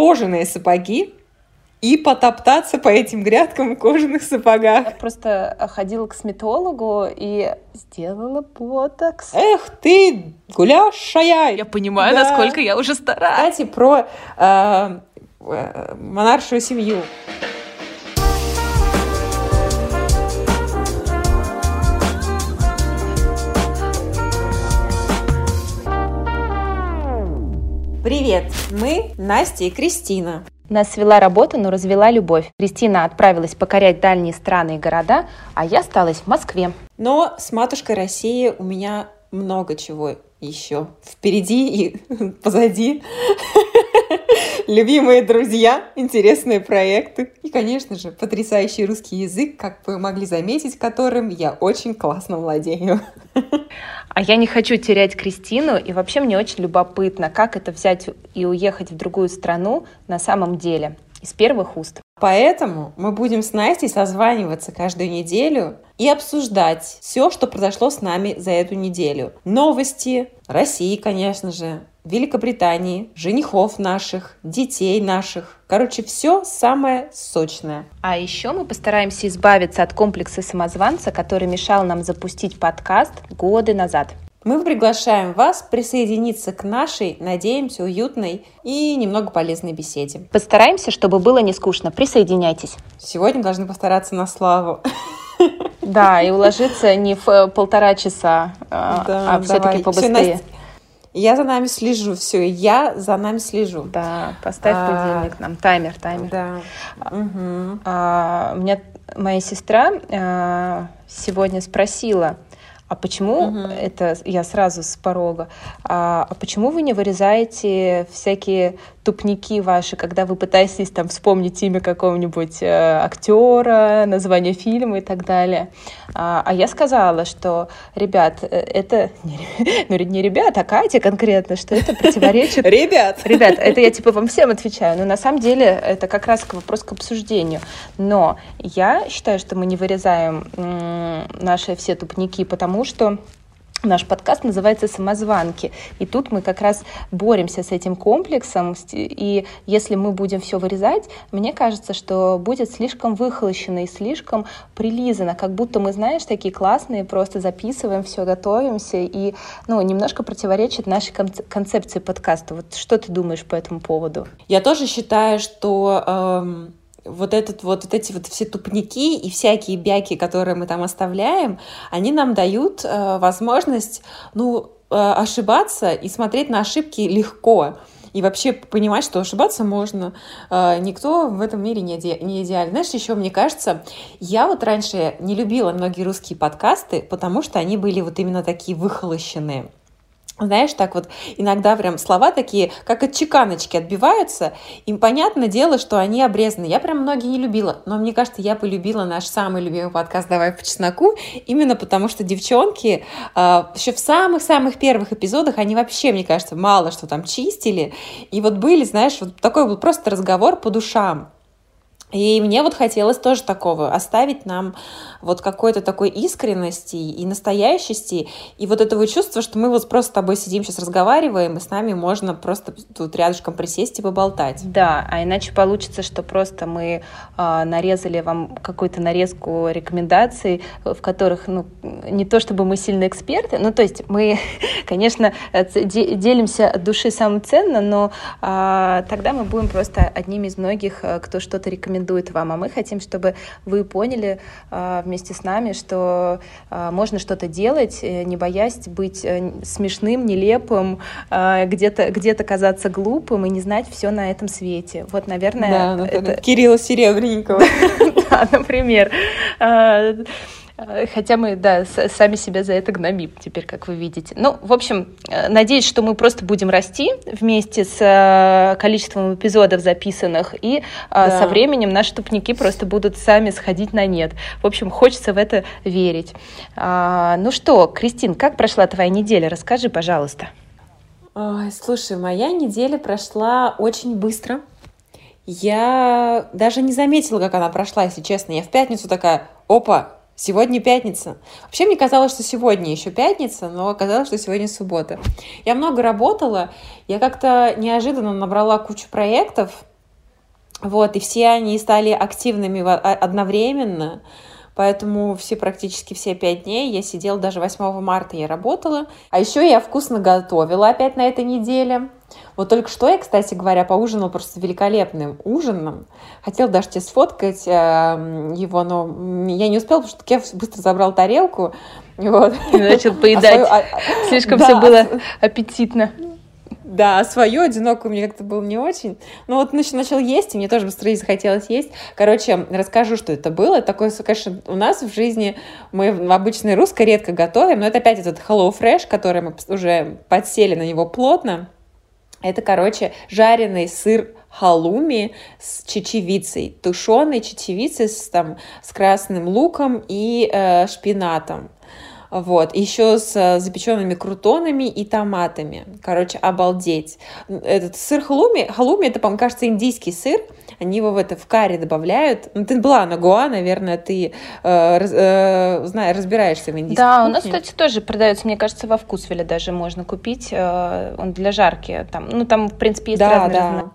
кожаные сапоги и потоптаться по этим грядкам в кожаных сапогах. Я просто ходила к косметологу и сделала ботокс. Эх ты, гуляшая! Я понимаю, да. насколько я уже стара. Кстати, про э, э, монаршую семью. Привет! Мы Настя и Кристина. Нас свела работа, но развела любовь. Кристина отправилась покорять дальние страны и города, а я осталась в Москве. Но с матушкой России у меня много чего еще впереди и позади. Любимые друзья, интересные проекты и, конечно же, потрясающий русский язык, как вы могли заметить, которым я очень классно владею. А я не хочу терять Кристину, и вообще мне очень любопытно, как это взять и уехать в другую страну на самом деле, из первых уст. Поэтому мы будем с Настей созваниваться каждую неделю и обсуждать все, что произошло с нами за эту неделю. Новости России, конечно же, Великобритании, женихов наших, детей наших. Короче, все самое сочное. А еще мы постараемся избавиться от комплекса самозванца, который мешал нам запустить подкаст годы назад. Мы приглашаем вас присоединиться к нашей, надеемся, уютной и немного полезной беседе. Постараемся, чтобы было не скучно. Присоединяйтесь. Сегодня должны постараться на славу. Да, и уложиться не в полтора часа, а, да, а все-таки побыстрее. Все, я за нами слежу, все, я за нами слежу. Да, поставь а, будильник нам, таймер, таймер. Да. Угу. А, у меня моя сестра а, сегодня спросила, а почему угу. это я сразу с порога? А, а почему вы не вырезаете всякие тупники ваши, когда вы пытаетесь там вспомнить имя какого-нибудь э, актера, название фильма и так далее. А, а я сказала, что, ребят, э, это не, ну, не ребят, а Катя конкретно, что это противоречит... Ребят! Ребят, это я типа вам всем отвечаю, но на самом деле это как раз вопрос к обсуждению. Но я считаю, что мы не вырезаем наши все тупники, потому что Наш подкаст называется «Самозванки». И тут мы как раз боремся с этим комплексом. И если мы будем все вырезать, мне кажется, что будет слишком выхолощено и слишком прилизано. Как будто мы, знаешь, такие классные, просто записываем все, готовимся. И ну, немножко противоречит нашей концепции подкаста. Вот что ты думаешь по этому поводу? Я тоже считаю, что... Эм вот, этот, вот, вот эти вот все тупники и всякие бяки, которые мы там оставляем, они нам дают э, возможность, ну, э, ошибаться и смотреть на ошибки легко. И вообще понимать, что ошибаться можно. Э, никто в этом мире не, иде, не идеален. Знаешь, еще мне кажется, я вот раньше не любила многие русские подкасты, потому что они были вот именно такие выхолощенные знаешь, так вот иногда прям слова такие, как от чеканочки отбиваются, им понятное дело, что они обрезаны. Я прям многие не любила, но мне кажется, я полюбила наш самый любимый подкаст «Давай по чесноку», именно потому что девчонки э, еще в самых-самых первых эпизодах, они вообще, мне кажется, мало что там чистили, и вот были, знаешь, вот такой был просто разговор по душам. И мне вот хотелось тоже такого, оставить нам вот какой-то такой искренности и настоящести, и вот этого чувства, что мы вот просто с тобой сидим сейчас разговариваем, и с нами можно просто тут рядышком присесть и поболтать. Да, а иначе получится, что просто мы э, нарезали вам какую-то нарезку рекомендаций, в которых, ну, не то чтобы мы сильно эксперты, ну, то есть мы, конечно, делимся от души самым ценно, но э, тогда мы будем просто одними из многих, э, кто что-то рекомендует вам, а мы хотим, чтобы вы поняли э, вместе с нами, что э, можно что-то делать, э, не боясь быть э, смешным, нелепым, э, где-то где казаться глупым и не знать все на этом свете. Вот, наверное, да, это... Кирилла Серебренникова. Да, например. Э, хотя мы, да, сами себя за это гнобим теперь, как вы видите. Ну, в общем, э, надеюсь, что мы просто будем расти вместе с э, количеством эпизодов записанных, и да. со временем наши тупники просто будут сами сходить на нет. В общем, хочется в это верить. А, ну что, Кристин, как прошла твоя неделя? Расскажи, пожалуйста. Ой, слушай, моя неделя прошла очень быстро. Я даже не заметила, как она прошла, если честно. Я в пятницу такая, опа, Сегодня пятница. Вообще мне казалось, что сегодня еще пятница, но оказалось, что сегодня суббота. Я много работала, я как-то неожиданно набрала кучу проектов, Вот, и все они стали активными одновременно. Поэтому все практически все пять дней я сидела, даже 8 марта я работала. А еще я вкусно готовила опять на этой неделе. Вот только что я, кстати говоря, поужинала просто великолепным ужином. Хотела даже тебе сфоткать э, его, но я не успела, потому что Кев быстро забрал тарелку. Вот. И начал поедать. А свою, а, Слишком да, все было аппетитно. Да, свою одинокую мне как-то было не очень. Но вот начал есть, и мне тоже быстрее захотелось есть. Короче, расскажу, что это было. Такое, конечно, у нас в жизни мы в обычной русской редко готовим, но это опять этот Hello Fresh, который мы уже подсели на него плотно. Это, короче, жареный сыр халуми с чечевицей, тушеной чечевицей с, там, с красным луком и э, шпинатом. Вот. Еще с э, запеченными крутонами и томатами. Короче, обалдеть. Этот сыр халуми, халуми это, по-моему, кажется, индийский сыр. Они его в это в карри добавляют. Ну, ты была на Гоа, наверное, ты э, э, знаешь, разбираешься в индийской Да, кухне. у нас, кстати, тоже продается, мне кажется, во вкусвеле даже можно купить. Э, он для жарки. Там, ну, там, в принципе, есть да, разные да.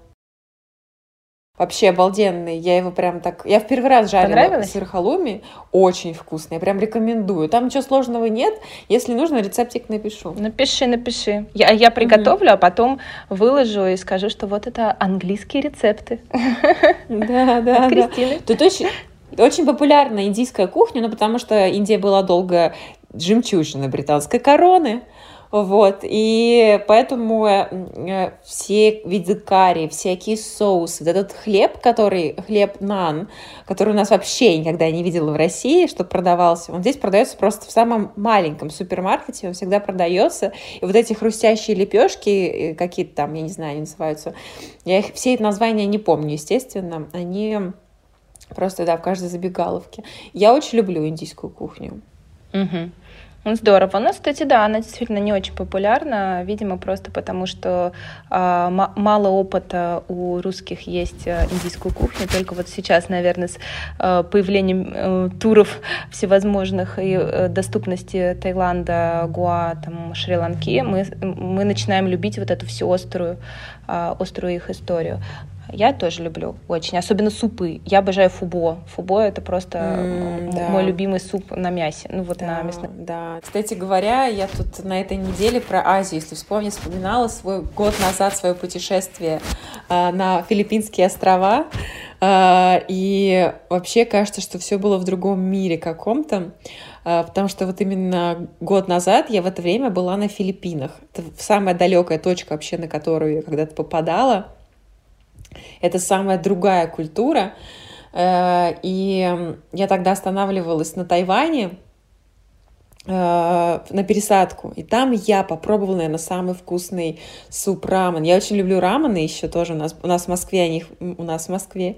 Вообще обалденный. Я его прям так... Я в первый раз жарила сыр халуми. Очень вкусный. Я прям рекомендую. Там ничего сложного нет. Если нужно, рецептик напишу. Напиши, напиши. Я, я приготовлю, mm-hmm. а потом выложу и скажу, что вот это английские рецепты. Да, да, да. Тут очень, очень популярна индийская кухня, ну, потому что Индия была долго жемчужиной британской короны. Вот, и поэтому э, все виды карри, всякие соусы, вот этот хлеб, который, хлеб нан, который у нас вообще никогда не видела в России, что продавался, он здесь продается просто в самом маленьком супермаркете, он всегда продается, и вот эти хрустящие лепешки, э, какие-то там, я не знаю, они называются, я их, все эти названия не помню, естественно, они просто, да, в каждой забегаловке. Я очень люблю индийскую кухню. Угу. Здорово. У нас, кстати, да, она действительно не очень популярна, видимо, просто потому, что э, мало опыта у русских есть э, индийскую кухню. Только вот сейчас, наверное, с э, появлением э, туров всевозможных и э, доступности Таиланда, Гуа, там, Шри-Ланки, мы, мы начинаем любить вот эту всю острую, э, острую их историю. Я тоже люблю очень, особенно супы. Я обожаю фубо. Фубо это просто mm, да. мой любимый суп на мясе, ну вот да, на мясном. Да. Кстати говоря, я тут на этой неделе про Азию, если вспомнить, вспоминала свой год назад свое путешествие э, на Филиппинские острова, э, и вообще кажется, что все было в другом мире каком-то потому что вот именно год назад я в это время была на Филиппинах. Это самая далекая точка вообще, на которую я когда-то попадала. Это самая другая культура. Э, и я тогда останавливалась на Тайване, на пересадку. И там я попробовала, наверное, самый вкусный суп рамен. Я очень люблю рамены еще тоже. У нас, у нас в Москве они у нас в Москве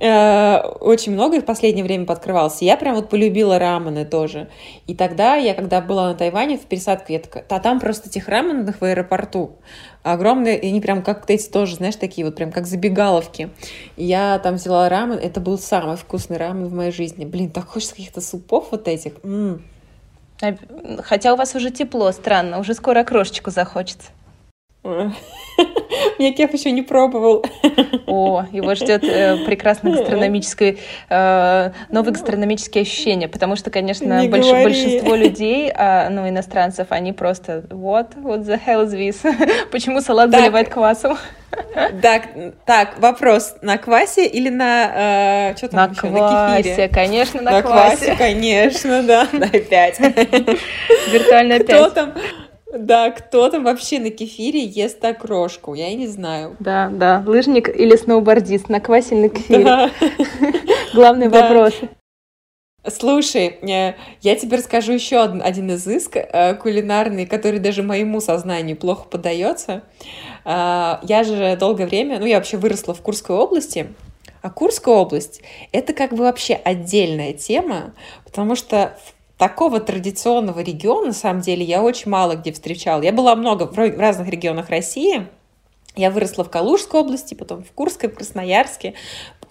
э, очень много их в последнее время подкрывалось. Я прям вот полюбила рамены тоже. И тогда я, когда была на Тайване в пересадку, я такая, а там просто этих раменных в аэропорту огромные, и они прям как эти тоже, знаешь, такие вот прям как забегаловки. Я там взяла рамен, это был самый вкусный рамен в моей жизни. Блин, так хочется каких-то супов вот этих. М-м. Хотя у вас уже тепло, странно, уже скоро крошечку захочется. Меня Кеф еще не пробовал. О, его ждет э, прекрасное гастрономическое, э, новые гастрономические ощущения, потому что, конечно, больш, большинство людей, э, ну, иностранцев, они просто, what, what the hell is this? Почему салат так, заливает квасом? Так, так, вопрос, на квасе или на, э, что там на еще, квасе, на кефире? конечно, на, на квасе. квасе, конечно, да, дай пять. Виртуальная пять. Кто там? Да, кто там вообще на кефире ест окрошку? Я и не знаю. Да, да. Лыжник или сноубордист на квасе на кефире. Да. Главный да. вопрос. Слушай, э, я тебе расскажу еще один, один изыск э, кулинарный, который даже моему сознанию плохо подается. Э, я же долгое время, ну я вообще выросла в Курской области, а Курская область — это как бы вообще отдельная тема, потому что такого традиционного региона, на самом деле, я очень мало где встречала. Я была много в разных регионах России. Я выросла в Калужской области, потом в Курской, в Красноярске.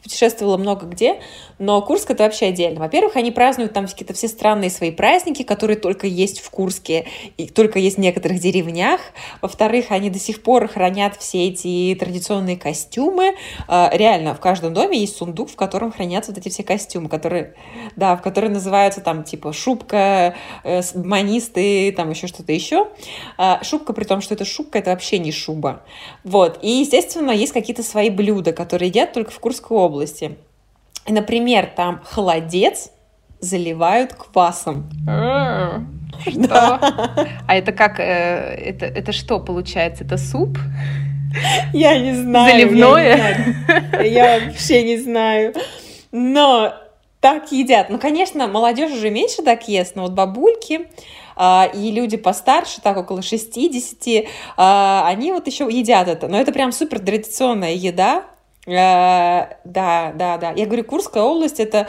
Путешествовала много где, но Курск это вообще отдельно. Во-первых, они празднуют там какие-то все странные свои праздники, которые только есть в Курске и только есть в некоторых деревнях. Во-вторых, они до сих пор хранят все эти традиционные костюмы. А, реально, в каждом доме есть сундук, в котором хранятся вот эти все костюмы, которые, да, в которые называются там типа шубка, э, манисты, там еще что-то еще. А, шубка, при том, что это шубка, это вообще не шуба. Вот. И, естественно, есть какие-то свои блюда, которые едят только в Курской области. Например, там холодец заливают квасом. Что? А это как? Э, это, это что получается? Это суп? Я не знаю. Заливное? Я, не знаю. я вообще не знаю. Но так едят. Ну, конечно, молодежь уже меньше так ест, но вот бабульки а, и люди постарше, так около 60, а, они вот еще едят это. Но это прям супер традиционная еда. А, да, да, да. Я говорю, Курская область это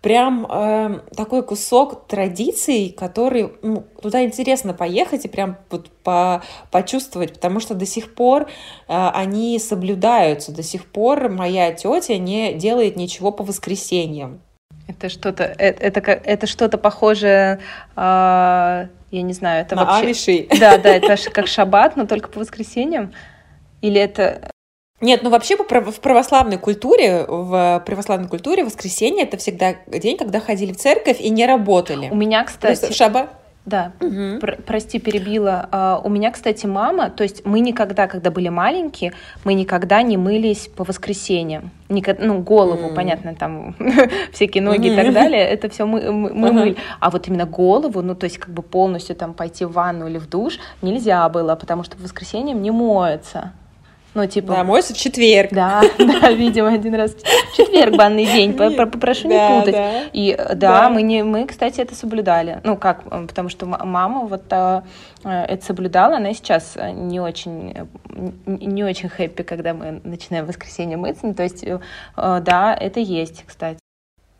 прям э, такой кусок традиций, который ну, туда интересно поехать и прям вот по, почувствовать, потому что до сих пор э, они соблюдаются, до сих пор моя тетя не делает ничего по воскресеньям. Это что-то, это, это, это что-то похожее, э, я не знаю, это На вообще... Амиши. Да, да, это как шаббат, но только по воскресеньям? Или это... Нет, ну вообще в православной культуре, в православной культуре воскресенье это всегда день, когда ходили в церковь и не работали. У меня, кстати... Шаба... Да, угу. Пр прости, перебила. Uh, у меня, кстати, мама, то есть мы никогда, когда были маленькие, мы никогда не мылись по воскресеньям. Никогда, ну, голову, mm. понятно, там всякие ноги mm. и так далее, это все мы, мы, мы uh-huh. мыли. А вот именно голову, ну, то есть как бы полностью там пойти в ванну или в душ нельзя было, потому что по воскресеньям не моется. Ну, типа... Да, мойся в четверг. Да, да, видимо, один раз в четверг банный день. Попрошу не путать. И да, мы, не, мы, кстати, это соблюдали. Ну, как, потому что мама вот э, это соблюдала, она сейчас не очень, не очень хэппи, когда мы начинаем в воскресенье мыться. Ну, то есть, э, да, это есть, кстати.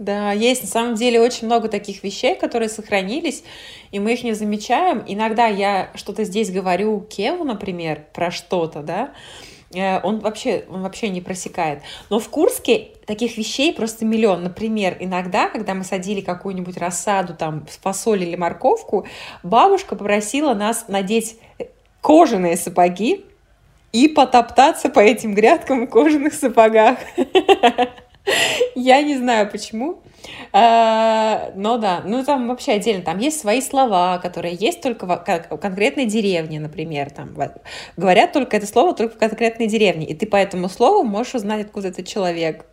Да, есть на самом деле очень много таких вещей, которые сохранились, и мы их не замечаем. Иногда я что-то здесь говорю Кеву, например, про что-то, да, Э, он вообще, он вообще не просекает. Но в Курске таких вещей просто миллион. Например, иногда, когда мы садили какую-нибудь рассаду, там, фасоль или морковку, бабушка попросила нас надеть кожаные сапоги и потоптаться по этим грядкам в кожаных сапогах. Я не знаю почему. А, но да, ну там вообще отдельно, там есть свои слова, которые есть только в конкретной деревне, например, там говорят только это слово только в конкретной деревне, и ты по этому слову можешь узнать, откуда этот человек.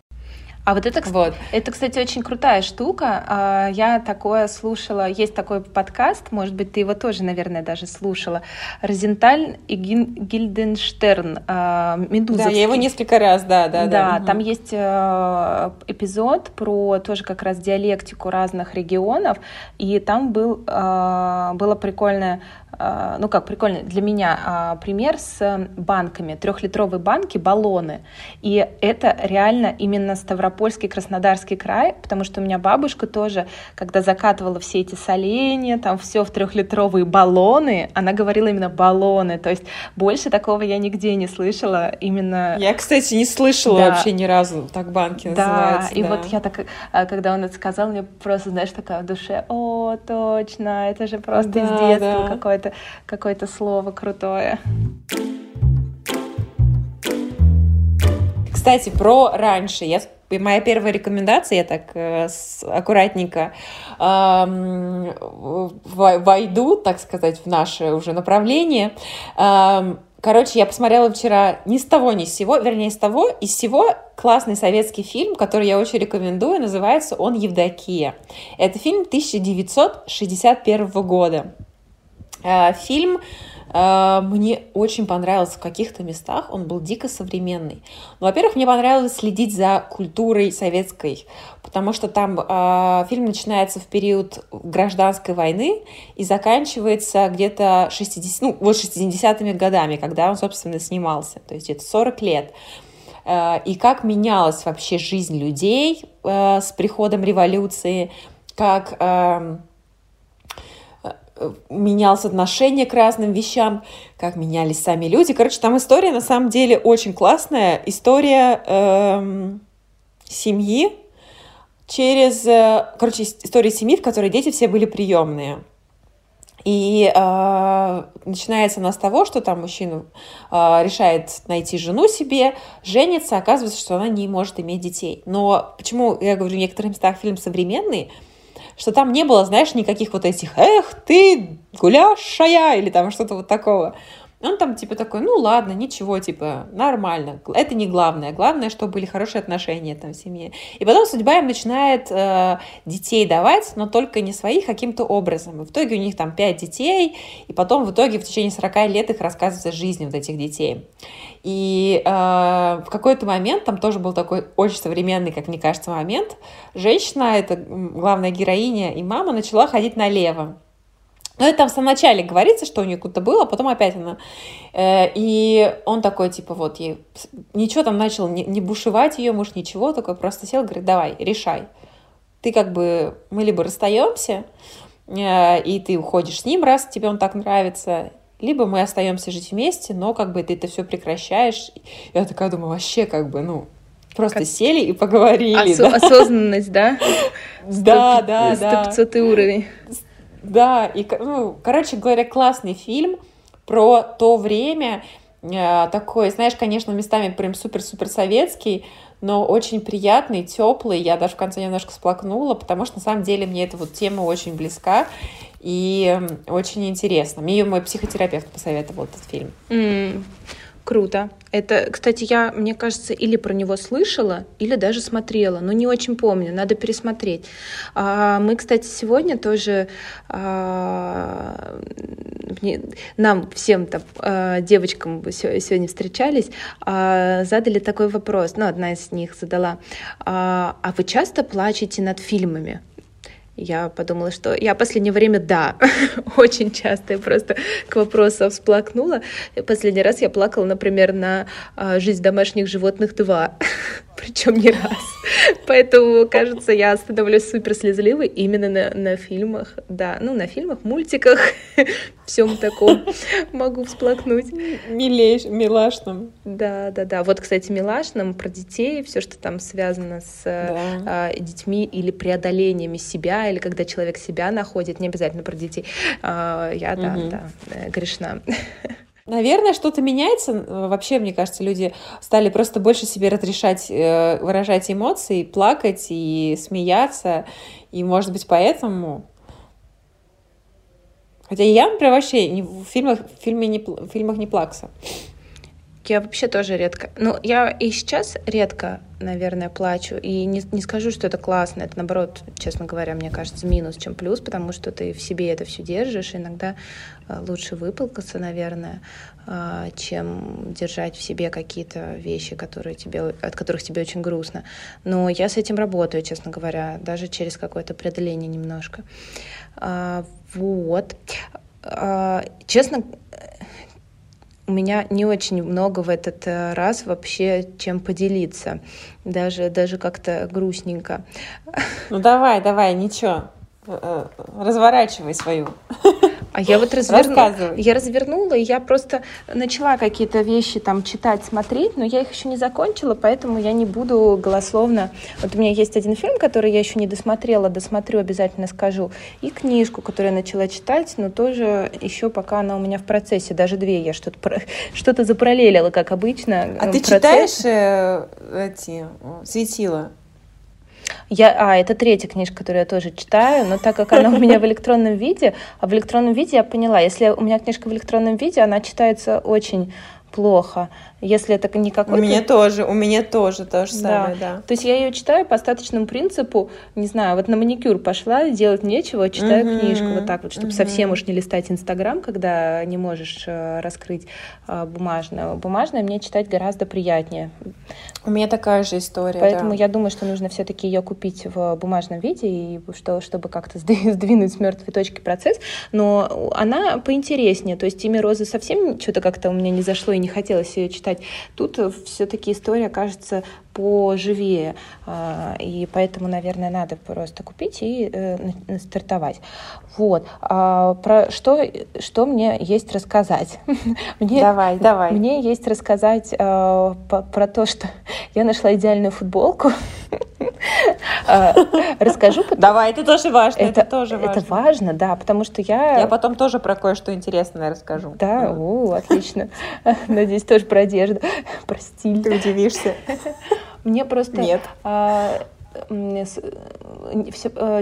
А вот это, вот. это, кстати, очень крутая штука. А, я такое слушала, есть такой подкаст, может быть, ты его тоже, наверное, даже слушала. Розенталь и Гильденштерн, а, Медуза. Да, я его несколько раз, да, да. Да, да. там угу. есть э, эпизод про тоже как раз диалектику разных регионов, и там был, э, было прикольное ну как прикольно для меня а, пример с банками, трехлитровые банки, баллоны. И это реально именно Ставропольский, Краснодарский край, потому что у меня бабушка тоже, когда закатывала все эти соленья, там все в трехлитровые баллоны, она говорила именно баллоны, то есть больше такого я нигде не слышала именно... Я, кстати, не слышала да. вообще ни разу, так банки да, называются. И да, и вот я так, а, когда он это сказал, мне просто, знаешь, такая в душе, о, точно, это же просто да, из детства да. какое-то какое-то какое слово крутое. Кстати, про раньше. Я моя первая рекомендация, я так э, аккуратненько э, войду, так сказать, в наше уже направление. Э, короче, я посмотрела вчера ни с того, ни с сего, вернее, с того, из всего классный советский фильм, который я очень рекомендую, называется он «Евдокия». Это фильм 1961 года. Э, фильм э, мне очень понравился в каких-то местах, он был дико современный. Ну, во-первых, мне понравилось следить за культурой советской, потому что там э, фильм начинается в период гражданской войны и заканчивается где-то 60, ну, вот 60-ми годами, когда он, собственно, снимался, то есть это 40 лет. Э, и как менялась вообще жизнь людей э, с приходом революции, как... Э, менялось отношение к разным вещам, как менялись сами люди. Короче, там история на самом деле очень классная. История эм, семьи через, э, короче, история семьи, в которой дети все были приемные. И э, начинается она с того, что там мужчина э, решает найти жену себе, женится, оказывается, что она не может иметь детей. Но почему я говорю, в некоторых местах фильм современный, что там не было, знаешь, никаких вот этих «эх, ты гуляшая» или там что-то вот такого. Он там типа такой, ну ладно, ничего, типа, нормально. Это не главное. Главное, чтобы были хорошие отношения там в семье. И потом судьба им начинает э, детей давать, но только не своих, а каким-то образом. И в итоге у них там пять детей, и потом в итоге в течение 40 лет их рассказывается жизнь вот этих детей. И э, в какой-то момент, там тоже был такой очень современный, как мне кажется, момент, женщина, это главная героиня и мама, начала ходить налево. Но это там в самом начале говорится, что у нее куда-то было, а потом опять она. Э, и он такой, типа, вот, ей ничего там начал не, не бушевать ее муж, ничего, такой просто сел, говорит, давай, решай. Ты как бы, мы либо расстаемся, э, и ты уходишь с ним, раз тебе он так нравится, либо мы остаемся жить вместе, но как бы ты это все прекращаешь. Я такая думаю, вообще как бы, ну, просто как... сели и поговорили. Осо- да? Осознанность, да? Да, да, да. 100 уровень. Да, и, ну, короче говоря, классный фильм про то время, э, такой, знаешь, конечно, местами прям супер-супер советский, но очень приятный, теплый. Я даже в конце немножко сплакнула, потому что на самом деле мне эта вот тема очень близка и очень интересна. Мне ее мой психотерапевт посоветовал этот фильм. Mm. Круто. Это, кстати, я, мне кажется, или про него слышала, или даже смотрела, но не очень помню, надо пересмотреть. А, мы, кстати, сегодня тоже а, нам всем там а, девочкам сегодня встречались, а, задали такой вопрос, ну, одна из них задала, а, а вы часто плачете над фильмами? Я подумала, что я в последнее время, да, очень часто я просто к вопросу всплакнула. Последний раз я плакала, например, на а, «Жизнь домашних животных 2» причем не раз. Поэтому, кажется, я становлюсь супер слезливой именно на, на фильмах, да, ну, на фильмах, мультиках, всем таком могу всплакнуть. Милейш, милашным. Да, да, да. Вот, кстати, милашным про детей, все, что там связано с да. э, детьми или преодолениями себя, или когда человек себя находит, не обязательно про детей. Э, я, да, угу. да, грешна. Наверное, что-то меняется. Вообще, мне кажется, люди стали просто больше себе разрешать э, выражать эмоции, плакать и смеяться. И, может быть, поэтому... Хотя я, например, вообще не, в, фильмах, в, фильме не, в фильмах не плакса. Я вообще тоже редко. Ну, я и сейчас редко, наверное, плачу. И не, не скажу, что это классно. Это, наоборот, честно говоря, мне кажется, минус, чем плюс, потому что ты в себе это все держишь. Иногда э, лучше выплакаться, наверное, э, чем держать в себе какие-то вещи, которые тебе, от которых тебе очень грустно. Но я с этим работаю, честно говоря, даже через какое-то преодоление немножко. А, вот. А, честно, у меня не очень много в этот э, раз вообще чем поделиться. Даже, даже как-то грустненько. Ну давай, давай, ничего. Э, разворачивай свою. А я вот развернула, я развернула, и я просто начала какие-то вещи там читать, смотреть, но я их еще не закончила, поэтому я не буду голословно. Вот у меня есть один фильм, который я еще не досмотрела, досмотрю, обязательно скажу, и книжку, которую я начала читать, но тоже еще пока она у меня в процессе, даже две, я что-то что-то запараллелила, как обычно. А ты читаешь э, эти светила? Я, а, это третья книжка, которую я тоже читаю, но так как она у меня в электронном виде, а в электронном виде я поняла, если у меня книжка в электронном виде, она читается очень плохо. Если это не какой-то... У меня тоже, у меня тоже то же самое, да. да. То есть я ее читаю по остаточному принципу, не знаю, вот на маникюр пошла, делать нечего, читаю uh-huh, книжку вот так вот, чтобы uh-huh. совсем уж не листать Инстаграм, когда не можешь э, раскрыть э, бумажное. Бумажное мне читать гораздо приятнее. У меня такая же история, Поэтому да. я думаю, что нужно все-таки ее купить в бумажном виде, и что, чтобы как-то сдвинуть с мертвой точки процесс. Но она поинтереснее. То есть «Имя Розы» совсем что-то как-то у меня не зашло и не хотелось ее читать читать. Тут все-таки история кажется поживее, а, и поэтому, наверное, надо просто купить и э, стартовать. Вот. А про что, что мне есть рассказать? мне, давай, давай. Мне есть рассказать э, про то, что я нашла идеальную футболку. А, расскажу. Давай, это тоже важно. Это тоже важно. Это важно, да, потому что я... Я потом тоже про кое-что интересное расскажу. Да, о, отлично. Надеюсь, тоже про одежду, про стиль. Ты удивишься. Мне просто... Нет а,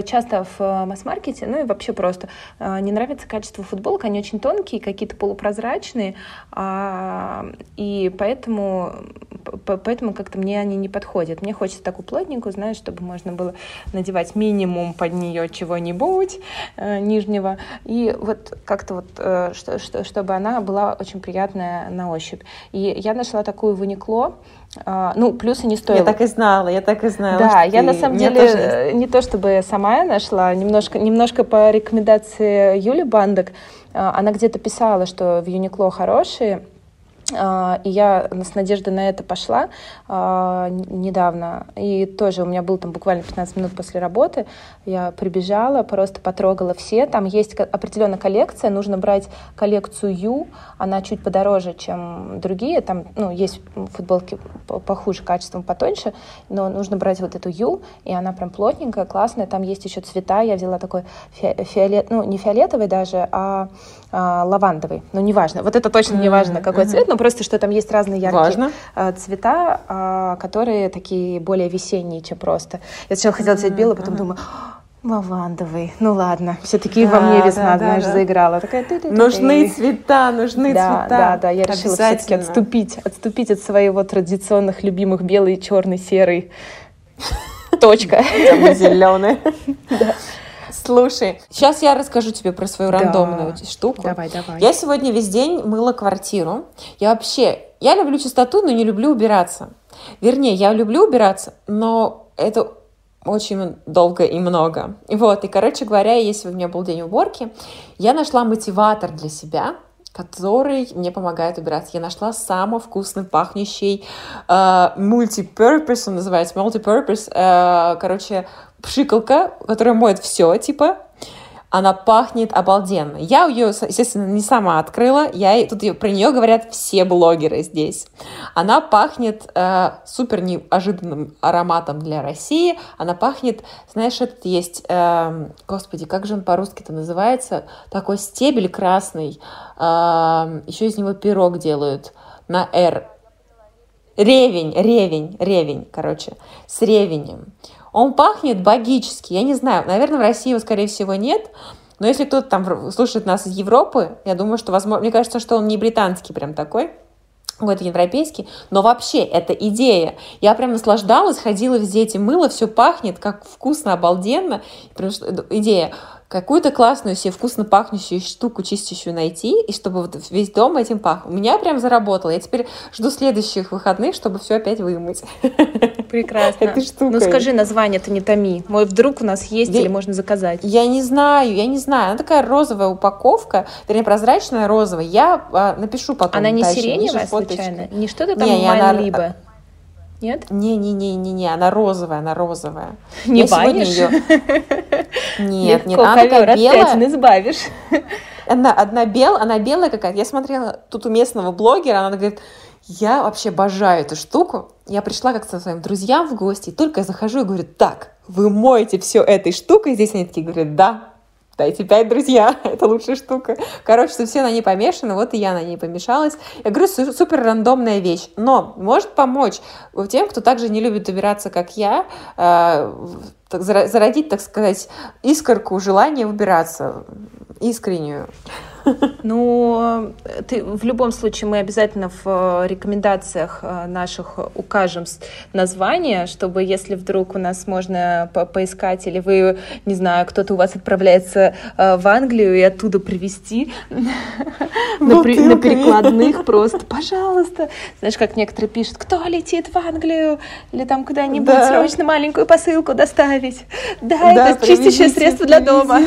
часто в э, масс-маркете, ну и вообще просто э, не нравится качество футболок, они очень тонкие, какие-то полупрозрачные, а, и поэтому, поэтому как-то мне они не подходят. Мне хочется такую плотненькую, знаешь, чтобы можно было надевать минимум под нее чего-нибудь нижнего, и вот как-то вот, что, что, чтобы она была очень приятная на ощупь. И я нашла такую в Uniqlo, ну, плюсы не стоило. Я так и знала, я так и знала. Да, я на самом деле тоже... не то чтобы сама нашла, немножко, немножко по рекомендации Юли Бандок, а, она где-то писала, что в Юникло хорошие, а, и я с надеждой на это пошла а, недавно. И тоже у меня был там буквально 15 минут после работы. Я прибежала, просто потрогала все. Там есть определенная коллекция. Нужно брать коллекцию. Она чуть подороже, чем другие. Там ну, есть футболки похуже, качеством потоньше. Но нужно брать вот эту Ю. И она прям плотненькая, классная. Там есть еще цвета. Я взяла такой фиолет, ну не фиолетовый даже, а, а лавандовый. Ну неважно. Вот это точно не важно, какой mm-hmm. цвет. Но просто, что там есть разные яркие Важно. А, цвета, а, которые такие более весенние, чем просто. Я сначала хотела взять белый, потом думаю, Лавандовый. Ну ладно, все-таки да, во мне весна, да, знаешь, да, заиграла. Такая, ты -ты -ты нужны цвета, нужны да, цвета. Да, да, я решила все-таки отступить, отступить от своего традиционных любимых белый, черный, серый. Точка. Зеленый. Слушай, сейчас я расскажу тебе про свою да. рандомную штуку. Давай, давай. Я сегодня весь день мыла квартиру. Я вообще, я люблю чистоту, но не люблю убираться. Вернее, я люблю убираться, но это очень долго и много. Вот, и, короче говоря, если у меня был день уборки, я нашла мотиватор для себя, который мне помогает убираться. Я нашла самый вкусный пахнущий э, multi-purpose, он называется multi-purpose, э, короче, пшикалка, которая моет все, типа, она пахнет обалденно. Я ее, естественно, не сама открыла. Я тут про нее говорят все блогеры здесь. Она пахнет э, супер неожиданным ароматом для России. Она пахнет, знаешь, этот есть, э, господи, как же он по-русски это называется? Такой стебель красный. Э, еще из него пирог делают на «Р». Ревень, ревень, ревень, короче, с ревенем. Он пахнет богически. Я не знаю, наверное, в России его, скорее всего, нет. Но если кто-то там слушает нас из Европы, я думаю, что, возможно, мне кажется, что он не британский прям такой, какой-то европейский, но вообще это идея. Я прям наслаждалась, ходила везде эти мыло, все пахнет, как вкусно, обалденно. Прям, идея какую-то классную себе вкусно пахнущую штуку чистящую найти, и чтобы вот весь дом этим пах. У меня прям заработало. Я теперь жду следующих выходных, чтобы все опять вымыть. Прекрасно. Этой штукой. Ну скажи название, это не томи. Мой вдруг у нас есть я, или можно заказать? Я не знаю, я не знаю. Она такая розовая упаковка, вернее прозрачная розовая. Я а, напишу потом. Она не дальше, сиреневая случайно? Не что-то там не, либо нет? Не-не-не-не-не, она розовая, она розовая. Не Я банишь? Ее... Нет, нет, она такая белая. избавишь. Одна, одна белая, она белая какая-то. Я смотрела тут у местного блогера, она говорит, я вообще обожаю эту штуку. Я пришла как со своим друзьям в гости, и только я захожу и говорю, так, вы моете все этой штукой? Здесь они такие говорят, да, дайте пять, друзья, это лучшая штука. Короче, что все на ней помешаны, вот и я на ней помешалась. Я говорю, супер рандомная вещь, но может помочь тем, кто также не любит убираться, как я, э, зародить, так сказать, искорку желания убираться, искреннюю. Ну, ты, в любом случае мы обязательно в э, рекомендациях э, наших укажем название, чтобы если вдруг у нас можно по поискать, или вы, не знаю, кто-то у вас отправляется э, в Англию и оттуда привезти на перекладных просто, пожалуйста. Знаешь, как некоторые пишут, кто летит в Англию или там куда-нибудь срочно маленькую посылку доставить. Да, это чистящее средство для дома,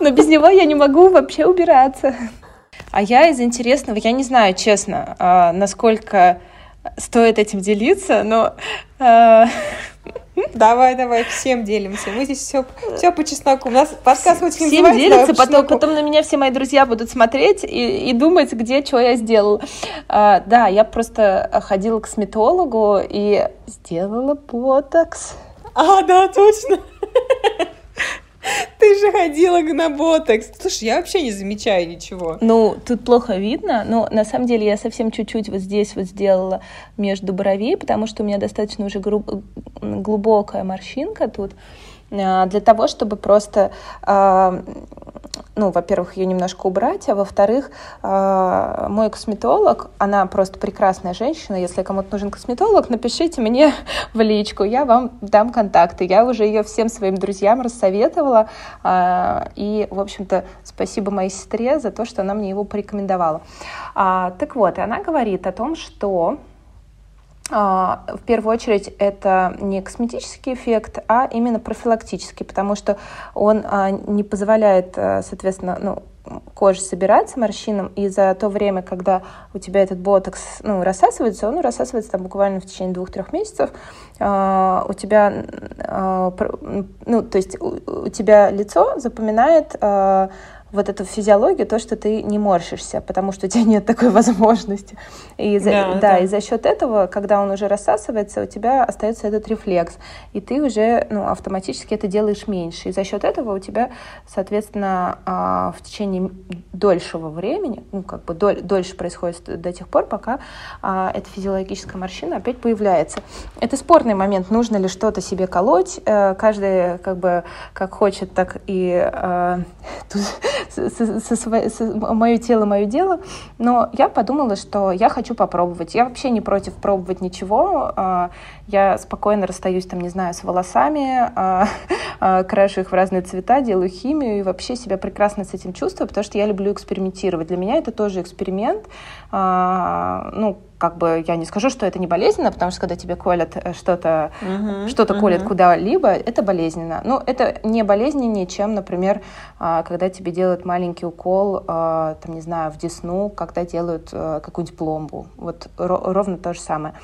но без него я не могу вообще убираться. А я из интересного, я не знаю, честно, а, насколько стоит этим делиться, но... А, давай, давай, всем делимся. Мы здесь все, все по чесноку. У нас подкаст хоть Всем делятся, потом, потом на меня все мои друзья будут смотреть и, и думать, где, что я сделала. А, да, я просто ходила к косметологу и сделала ботокс. А, да, точно. Ты же ходила на ботокс. Слушай, я вообще не замечаю ничего. Ну, тут плохо видно, но на самом деле я совсем чуть-чуть вот здесь вот сделала между бровей, потому что у меня достаточно уже глубокая морщинка тут. А, для того, чтобы просто, а, ну, во-первых, ее немножко убрать, а во-вторых, а, мой косметолог, она просто прекрасная женщина, если кому-то нужен косметолог, напишите мне в личку, я вам дам контакты. Я уже ее всем своим друзьям рассоветовала, и, в общем-то, спасибо моей сестре за то, что она мне его порекомендовала. Так вот, она говорит о том, что а, в первую очередь это не косметический эффект, а именно профилактический, потому что он а, не позволяет, а, соответственно, ну, коже собираться морщинам, и за то время, когда у тебя этот ботокс ну, рассасывается, он рассасывается там буквально в течение двух-трех месяцев, у тебя, ну, то есть у, у тебя лицо запоминает вот эту физиологию, то, что ты не морщишься, потому что у тебя нет такой возможности. И за, да, да, да. и за счет этого, когда он уже рассасывается, у тебя остается этот рефлекс, и ты уже ну, автоматически это делаешь меньше. И за счет этого у тебя, соответственно, а, в течение дольшего времени, ну, как бы доль, дольше происходит до тех пор, пока а, эта физиологическая морщина опять появляется. Это спорный момент, нужно ли что-то себе колоть. Э, каждый как бы как хочет, так и э, тут со, со, со, мое тело, мое дело. Но я подумала, что я хочу попробовать. Я вообще не против пробовать ничего. А, я спокойно расстаюсь, там, не знаю, с волосами, а, а, крашу их в разные цвета, делаю химию и вообще себя прекрасно с этим чувствую, потому что я люблю экспериментировать. Для меня это тоже эксперимент. Ну, как бы я не скажу, что это не болезненно, потому что когда тебе колят э, что-то, uh-huh, что-то uh-huh. колят куда-либо, это болезненно. Но это не болезненнее, чем, например, а, когда тебе делают маленький укол, а, там, не знаю, в десну, когда делают э, какую-нибудь пломбу. Вот ровно то же самое.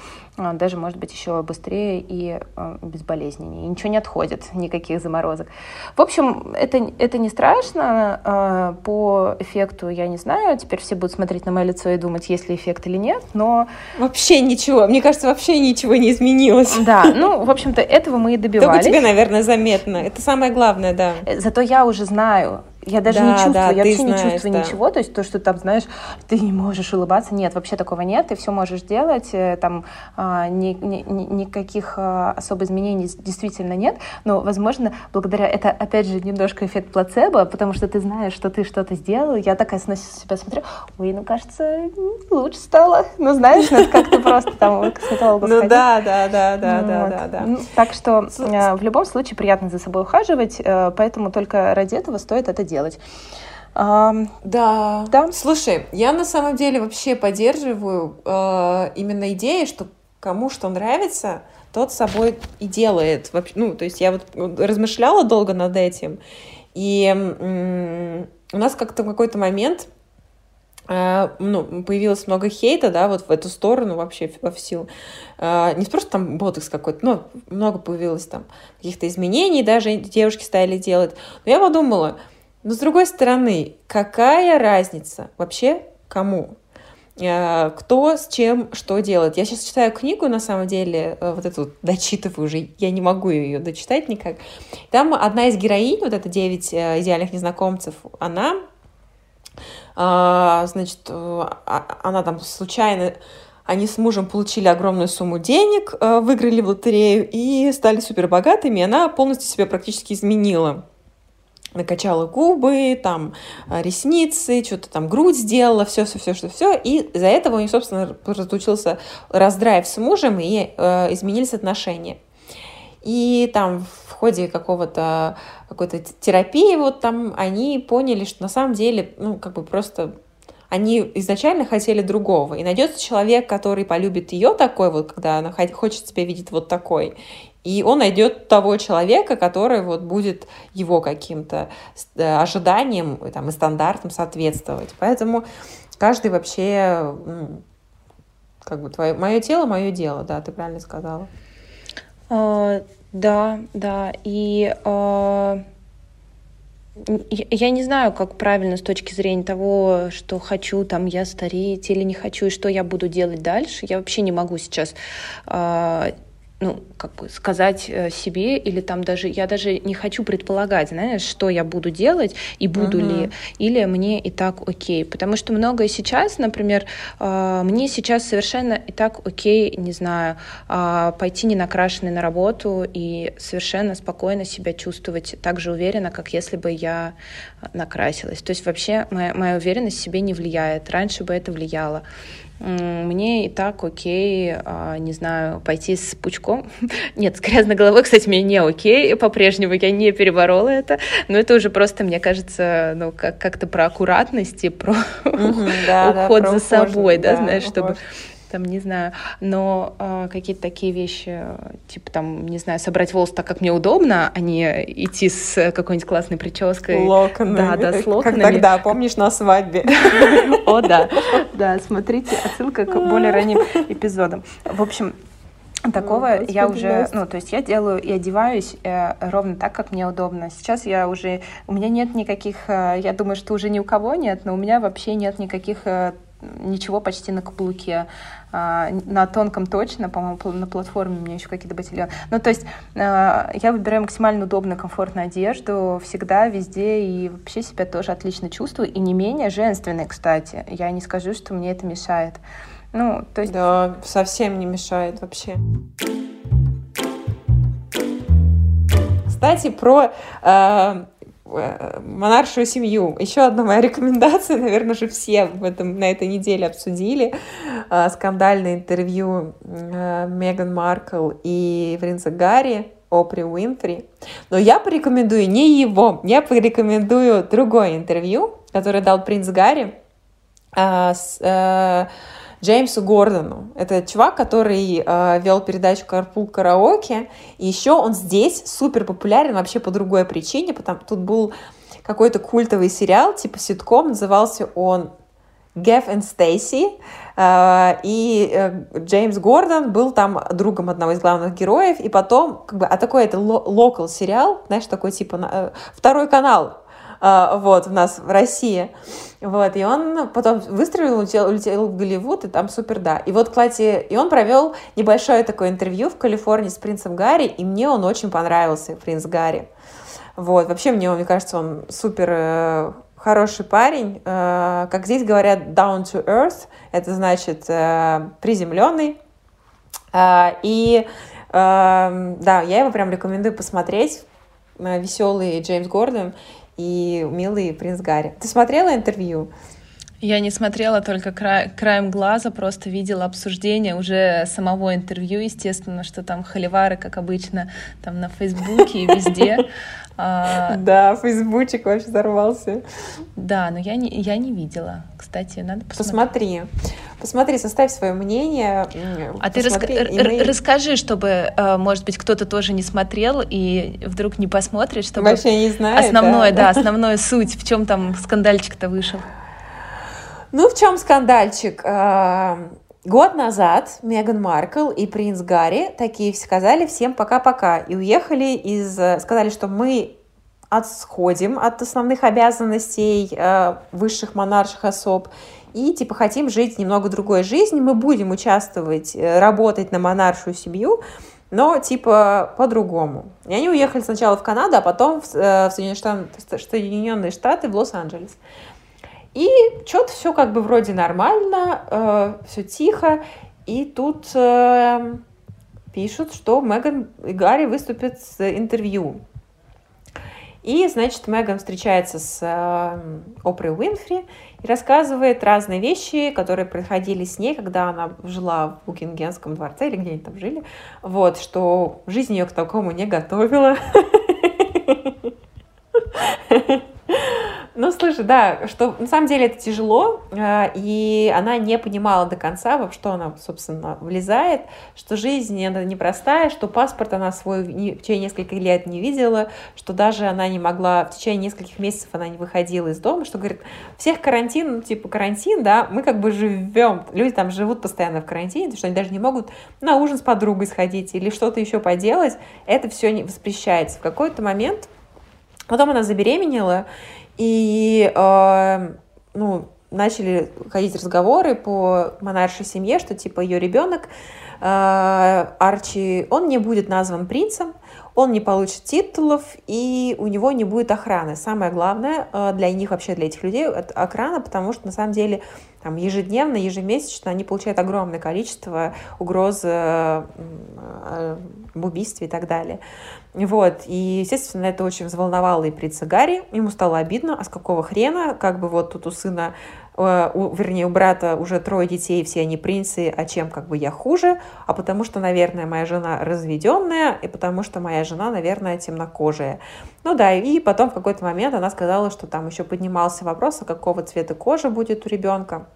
А, даже, может быть, еще быстрее и безболезненнее. И ничего не отходит, никаких заморозок. В общем, это, это не страшно. По эффекту я не знаю. Теперь все будут смотреть на мое лицо и думать, есть ли эффект или нет. Но Вообще ничего. Мне кажется, вообще ничего не изменилось. Да, ну, в общем-то, этого мы и добивались. Только тебе, наверное, заметно. Это самое главное, да. Зато я уже знаю, я даже да, не чувствую, да, я вообще знаешь, не чувствую да. ничего, то есть то, что там, знаешь, ты не можешь улыбаться, нет, вообще такого нет, ты все можешь делать, э, там а, ни, ни, никаких а, особо изменений действительно нет, но, возможно, благодаря, это, опять же, немножко эффект плацебо, потому что ты знаешь, что ты что-то сделал, я такая на себя смотрю, ой, ну, кажется, лучше стало, ну, знаешь, ну, это как-то просто там к косметологу Ну, да, да, да, да, да, да, да. Ну, так что э, в любом случае приятно за собой ухаживать, э, поэтому только ради этого стоит это делать. А, да. да. Слушай, я на самом деле вообще поддерживаю э, именно идею, что кому что нравится, тот собой и делает. Ну, то есть я вот размышляла долго над этим, и м- у нас как-то в какой-то момент э, ну, появилось много хейта, да, вот в эту сторону вообще во всю. Э, не просто там ботекс какой-то, но много появилось там каких-то изменений, даже девушки стали делать. Но я подумала, но с другой стороны, какая разница вообще кому? Э, кто с чем что делает. Я сейчас читаю книгу, на самом деле, э, вот эту вот дочитываю уже, я не могу ее дочитать никак. Там одна из героинь, вот эта «Девять э, идеальных незнакомцев», она, значит, а, она там случайно они с мужем получили огромную сумму денег, выиграли в лотерею и стали супербогатыми. Она полностью себя практически изменила накачала губы, там а, ресницы, что-то там грудь сделала, все, все, все, что все, и из-за этого у нее, собственно, случился раздрайв с мужем и э, изменились отношения. И там в ходе какого-то какой-то терапии вот там они поняли, что на самом деле, ну, как бы просто они изначально хотели другого. И найдется человек, который полюбит ее такой, вот, когда она хочет себя видеть вот такой. И он найдет того человека, который вот будет его каким-то э, ожиданиям там, и стандартам соответствовать. Поэтому каждый вообще, как бы твое, мое тело, мое дело, да, ты правильно сказала. А, да, да, и а, я не знаю, как правильно с точки зрения того, что хочу там я стареть или не хочу, и что я буду делать дальше. Я вообще не могу сейчас а, ну, как бы сказать э, себе, или там даже, я даже не хочу предполагать, знаешь, что я буду делать и буду uh-huh. ли, или мне и так окей. Потому что многое сейчас, например, э, мне сейчас совершенно и так окей, не знаю, э, пойти не накрашенной на работу и совершенно спокойно себя чувствовать так же уверенно, как если бы я накрасилась. То есть вообще моя, моя уверенность в себе не влияет. Раньше бы это влияло мне и так окей, а, не знаю, пойти с пучком. Нет, с грязной головой, кстати, мне не окей, по-прежнему я не переборола это, но это уже просто, мне кажется, ну, как- как-то про аккуратность и про уход за собой, да, знаешь, чтобы там, не знаю, но э, какие-то такие вещи, типа там, не знаю, собрать волосы так, как мне удобно, а не идти с какой-нибудь классной прической. Локонами. Да, да, с локонами. Как тогда, помнишь, на свадьбе. О, да. Да, смотрите, отсылка к более ранним эпизодам. В общем, Такого Господи, я уже, ну, то есть я делаю и одеваюсь э, ровно так, как мне удобно. Сейчас я уже, у меня нет никаких, э, я думаю, что уже ни у кого нет, но у меня вообще нет никаких э, ничего почти на каблуке. А, на тонком точно, по-моему, на платформе у меня еще какие-то ботильоны. Ну, то есть а, я выбираю максимально удобную, комфортную одежду всегда, везде, и вообще себя тоже отлично чувствую, и не менее женственной, кстати. Я не скажу, что мне это мешает. Ну, то есть... Да, совсем не мешает вообще. Кстати, про э, монаршую семью. Еще одна моя рекомендация, наверное, же все в этом, на этой неделе обсудили. Э, скандальное интервью э, Меган Маркл и принца Гарри Опри Уинфри. Но я порекомендую не его, я порекомендую другое интервью, которое дал принц Гарри с Джеймсу Гордону. Это чувак, который э, вел передачу Карпул караоке. И еще он здесь супер популярен вообще по другой причине, потому тут был какой-то культовый сериал, типа ситком, назывался он Геф и Стейси, и э, Джеймс Гордон был там другом одного из главных героев, и потом, как бы, а такой это локал сериал, знаешь, такой типа э, второй канал вот, у нас в России. Вот, и он потом выстрелил, улетел, улетел в Голливуд, и там супер, да. И вот, кстати, и он провел небольшое такое интервью в Калифорнии с принцем Гарри, и мне он очень понравился, принц Гарри. Вот, вообще мне, мне кажется, он супер э, хороший парень. Э, как здесь говорят, down to earth, это значит э, приземленный. И да, я его прям рекомендую посмотреть. Веселый Джеймс Гордон и милый принц Гарри. Ты смотрела интервью? Я не смотрела только кра краем глаза, просто видела обсуждение уже самого интервью, естественно, что там холивары, как обычно, там на Фейсбуке и везде. Да, Фейсбучик вообще взорвался. Да, но я не, я не видела. Кстати, надо посмотреть. Посмотри. Посмотри, составь свое мнение. А ты мы... расскажи, чтобы, э, может быть, кто-то тоже не смотрел и вдруг не посмотрит, чтобы... Вообще не знает, Основное, да, да суть, в чем там скандальчик-то вышел. Ну, в чем скандальчик? Э, год назад Меган Маркл и принц Гарри такие сказали всем пока-пока и уехали из... Сказали, что мы отходим от основных обязанностей э, высших монарших особ и типа хотим жить немного другой жизнью, мы будем участвовать, э, работать на монаршую семью, но типа по-другому. И они уехали сначала в Канаду, а потом в, э, в Соединенные Штаты, в Лос-Анджелес. И что-то все как бы вроде нормально, э, все тихо, и тут э, пишут, что Меган и Гарри выступят с интервью. И, значит, Меган встречается с э, Опрой Уинфри и рассказывает разные вещи, которые происходили с ней, когда она жила в Букингемском дворце или где они там жили. Вот, что жизнь ее к такому не готовила. Ну, слушай, да, что на самом деле это тяжело, э, и она не понимала до конца, во что она, собственно, влезает, что жизнь она непростая, что паспорт она свой в течение нескольких лет не видела, что даже она не могла, в течение нескольких месяцев она не выходила из дома, что, говорит, всех карантин, ну, типа карантин, да, мы как бы живем, люди там живут постоянно в карантине, что они даже не могут на ужин с подругой сходить или что-то еще поделать, это все не воспрещается. В какой-то момент Потом она забеременела, и э, ну, начали ходить разговоры по монаршей семье, что типа ее ребенок Арчи, он не будет назван принцем, он не получит титулов, и у него не будет охраны. Самое главное для них, вообще для этих людей, это охрана, потому что на самом деле там, ежедневно, ежемесячно они получают огромное количество угроз об убийстве и так далее. Вот, и, естественно, это очень взволновало и принца Гарри. Ему стало обидно, а с какого хрена, как бы вот тут у сына, э, у, вернее, у брата уже трое детей, все они принцы, а чем как бы я хуже? А потому что, наверное, моя жена разведенная, и потому что моя жена, наверное, темнокожая. Ну да, и потом в какой-то момент она сказала, что там еще поднимался вопрос, а какого цвета кожи будет у ребенка.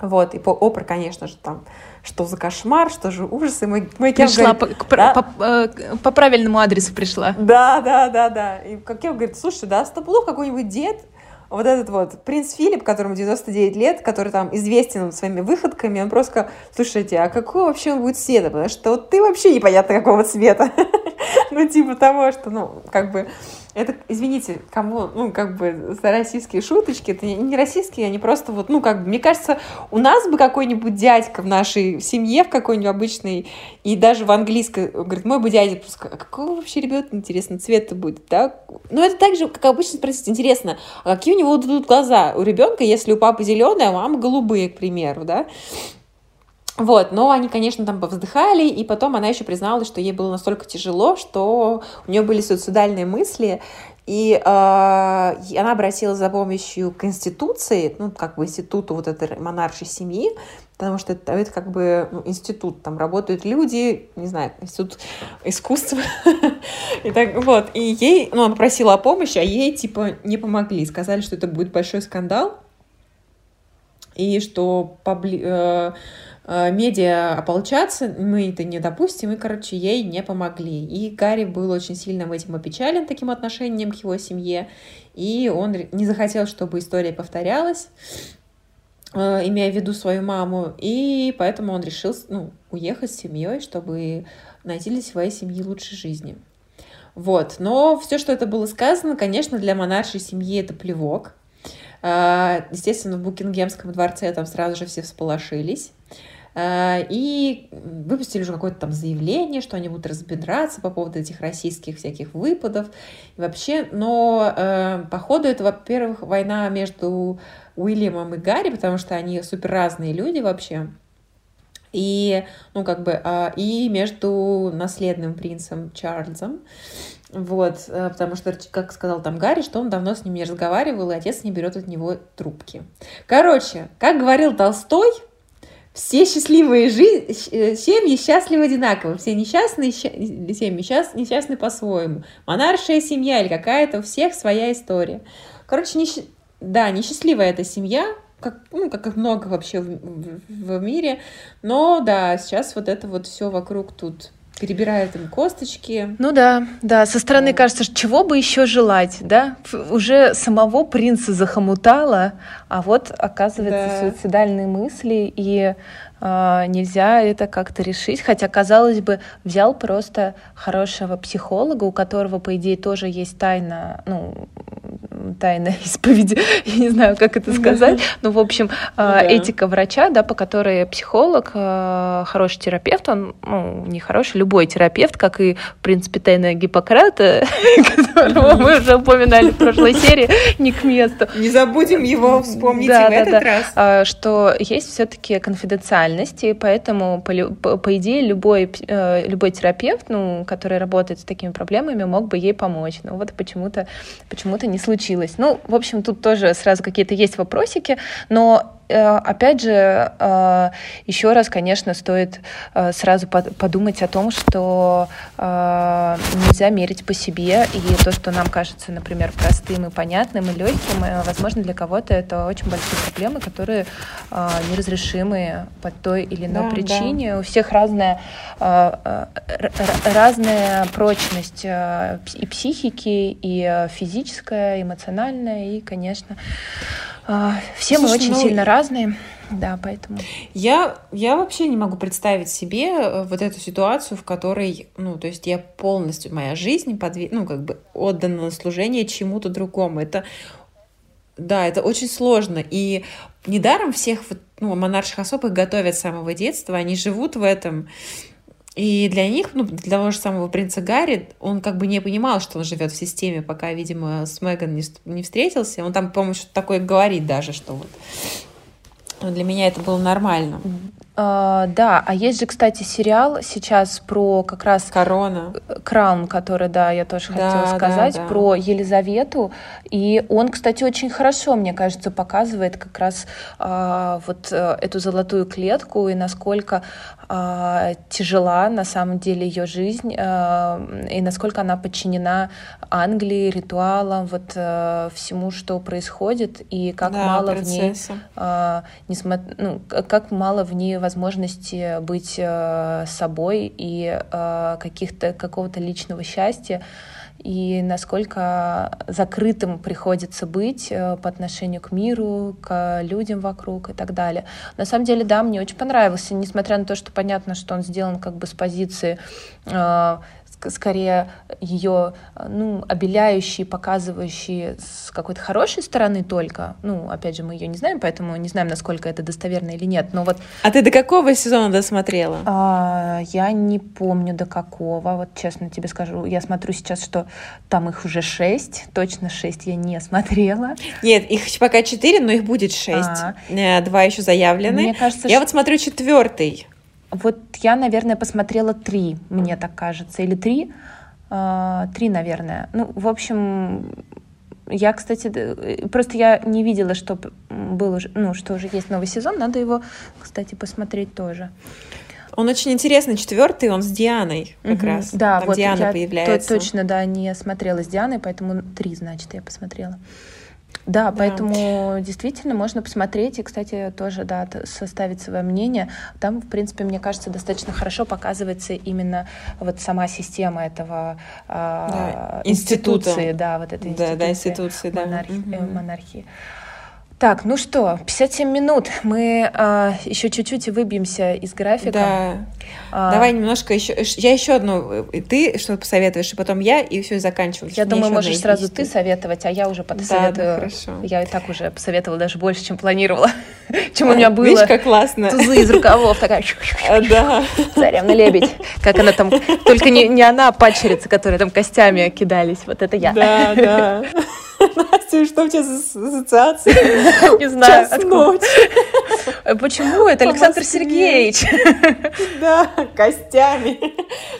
Вот, и по Опра, конечно же, там, что за кошмар, что же ужасы. Мой, мой пришла, говорит, по, да? по, э, по правильному адресу пришла. Да, да, да, да. И как я говорит, слушай, да, стопудов какой-нибудь дед, вот этот вот принц Филипп, которому 99 лет, который там известен своими выходками, он просто слушайте, а какой вообще он будет цвета? Потому что вот ты вообще непонятно какого цвета. ну, типа того, что, ну, как бы это, извините, кому, ну, как бы, за российские шуточки, это не российские, они просто вот, ну, как бы, мне кажется, у нас бы какой-нибудь дядька в нашей семье, в какой-нибудь обычной, и даже в английской, говорит, мой бы дядя, просто, а какого вообще ребенка, интересно, цвета будет, да? Ну, это так же, как обычно спросить, интересно, а какие у него будут глаза у ребенка, если у папы зеленые, а у мамы голубые, к примеру, да? Вот, но они, конечно, там повздыхали, и потом она еще призналась, что ей было настолько тяжело, что у нее были суицидальные мысли, и э, она обратилась за помощью к институции, ну, как бы институту вот этой монаршей семьи, потому что это, это как бы ну, институт, там работают люди, не знаю, институт искусства. и так, вот, и ей, ну, она попросила о помощи, а ей, типа, не помогли, сказали, что это будет большой скандал, и что побли... Э, медиа ополчаться, мы это не допустим, и, короче, ей не помогли. И Гарри был очень сильно этим опечален, таким отношением к его семье, и он не захотел, чтобы история повторялась, э, имея в виду свою маму, и поэтому он решил ну, уехать с семьей, чтобы найти для своей семьи лучшей жизни. Вот. Но все, что это было сказано, конечно, для монаршей семьи это плевок. Э, естественно, в Букингемском дворце там сразу же все всполошились. Э, и выпустили уже какое-то там заявление, что они будут разбираться по поводу этих российских всяких выпадов и вообще. Но э, походу это, во-первых, война между Уильямом и Гарри, потому что они супер разные люди вообще. И, ну, как бы, э, и между наследным принцем Чарльзом. Вот, э, потому что, как сказал там Гарри, что он давно с ним не разговаривал, и отец не берет от него трубки. Короче, как говорил Толстой, все счастливые жи- э, семьи счастливы одинаково, все несчастные семьи счаст- несчастны по-своему. Монаршая семья или какая-то, у всех своя история. Короче, несч... да, несчастливая эта семья, как, ну, как много вообще в, в, в мире, но да, сейчас вот это вот все вокруг тут перебирает им косточки. Ну да, да, со стороны кажется, чего бы еще желать, да? Уже самого принца захомутало, а вот оказывается да. суицидальные мысли и э, нельзя это как-то решить, хотя казалось бы взял просто хорошего психолога, у которого по идее тоже есть тайна, ну тайна исповеди, я не знаю, как это сказать, но, в общем, ну, да. этика врача, да, по которой психолог, э, хороший терапевт, он, ну, не хороший, любой терапевт, как и, в принципе, тайна Гиппократа, которого мы уже упоминали в прошлой серии, не к месту. Не забудем его вспомнить да, в да, этот да. раз. А, что есть все-таки конфиденциальность, и поэтому, по, по, идее, любой, э, любой терапевт, ну, который работает с такими проблемами, мог бы ей помочь. Но вот почему-то почему не случилось случилось. Ну, в общем, тут тоже сразу какие-то есть вопросики, но опять же, э, еще раз, конечно, стоит э, сразу подумать о том, что нельзя мерить по себе, и то, что нам кажется, например, простым и понятным и легким, возможно, для кого-то это очень большие проблемы, которые неразрешимы по той или иной да, причине. Да. У всех разная, разная прочность и психики, и физическая, эмоциональная, и, конечно, все Слушай, мы очень ну, сильно разные. Да, поэтому. Я, я вообще не могу представить себе э, вот эту ситуацию, в которой, ну, то есть я полностью, моя жизнь подве... ну, как бы отдана на служение чему-то другому. Это, да, это очень сложно. И недаром всех вот ну, монарших особ их готовят с самого детства, они живут в этом. И для них, ну, для того же самого принца Гарри, он как бы не понимал, что он живет в системе, пока, видимо, с Меган не, не встретился. Он там, по-моему, что-то такое говорит даже, что вот для меня это было нормально. Uh, да, а есть же, кстати, сериал сейчас про как раз... Корона. Краун, который, да, я тоже да, хотела сказать, да, да. про Елизавету. И он, кстати, очень хорошо, мне кажется, показывает как раз uh, вот uh, эту золотую клетку и насколько э, тяжела на самом деле ее жизнь э, и насколько она подчинена Англии, ритуалам, вот э, всему, что происходит и как да, мало процесса. в ней, э, несмотря, ну, как мало в ней возможности быть э, собой и э, каких-то какого-то личного счастья и насколько закрытым приходится быть э, по отношению к миру, к людям вокруг и так далее. На самом деле, да, мне очень понравился, несмотря на то, что понятно, что он сделан как бы с позиции э, скорее ее ну, обеляющие, показывающие с какой-то хорошей стороны только. Ну, опять же, мы ее не знаем, поэтому не знаем, насколько это достоверно или нет. Но вот... А ты до какого сезона досмотрела? А, я не помню до какого, вот честно тебе скажу. Я смотрю сейчас, что там их уже шесть, точно шесть я не смотрела. Нет, их пока четыре, но их будет шесть. А. Э, два еще заявлены. Мне кажется, я что... вот смотрю четвертый. Вот я, наверное, посмотрела три, мне так кажется, или три, э, три, наверное. Ну, в общем, я, кстати, просто я не видела, что был уже, ну, что уже есть новый сезон, надо его, кстати, посмотреть тоже. Он очень интересный, четвертый, он с Дианой как угу. раз. Да, Там вот Диана я появляется. точно, да, не смотрела с Дианой, поэтому три, значит, я посмотрела. Да, да, поэтому действительно можно посмотреть и, кстати, тоже да, составить свое мнение. Там, в принципе, мне кажется, достаточно хорошо показывается именно вот сама система этого да, э, институции, да, вот этой институции, да, да, институции, монархи, угу. монархии. Так, ну что, 57 минут. Мы а, еще чуть-чуть и выбьемся из графика. Да. А... Давай немножко еще. Я еще одну. Ты что-то посоветуешь, и потом я, и все, и заканчиваем. Я думаю, можешь сразу ты советовать, а я уже посоветую. Да, да, хорошо. Я и так уже посоветовала даже больше, чем планировала. чем у меня было. Видишь, как классно. Тузы из рукавов. Такая. Да. Царевна лебедь. Как она там. Только не, не она, а падчерица, которые там костями кидались. Вот это я. Да, да. Настя, что у тебя за ассоциации? Не знаю. Э, почему? Это Александр Сергеевич. Да, костями.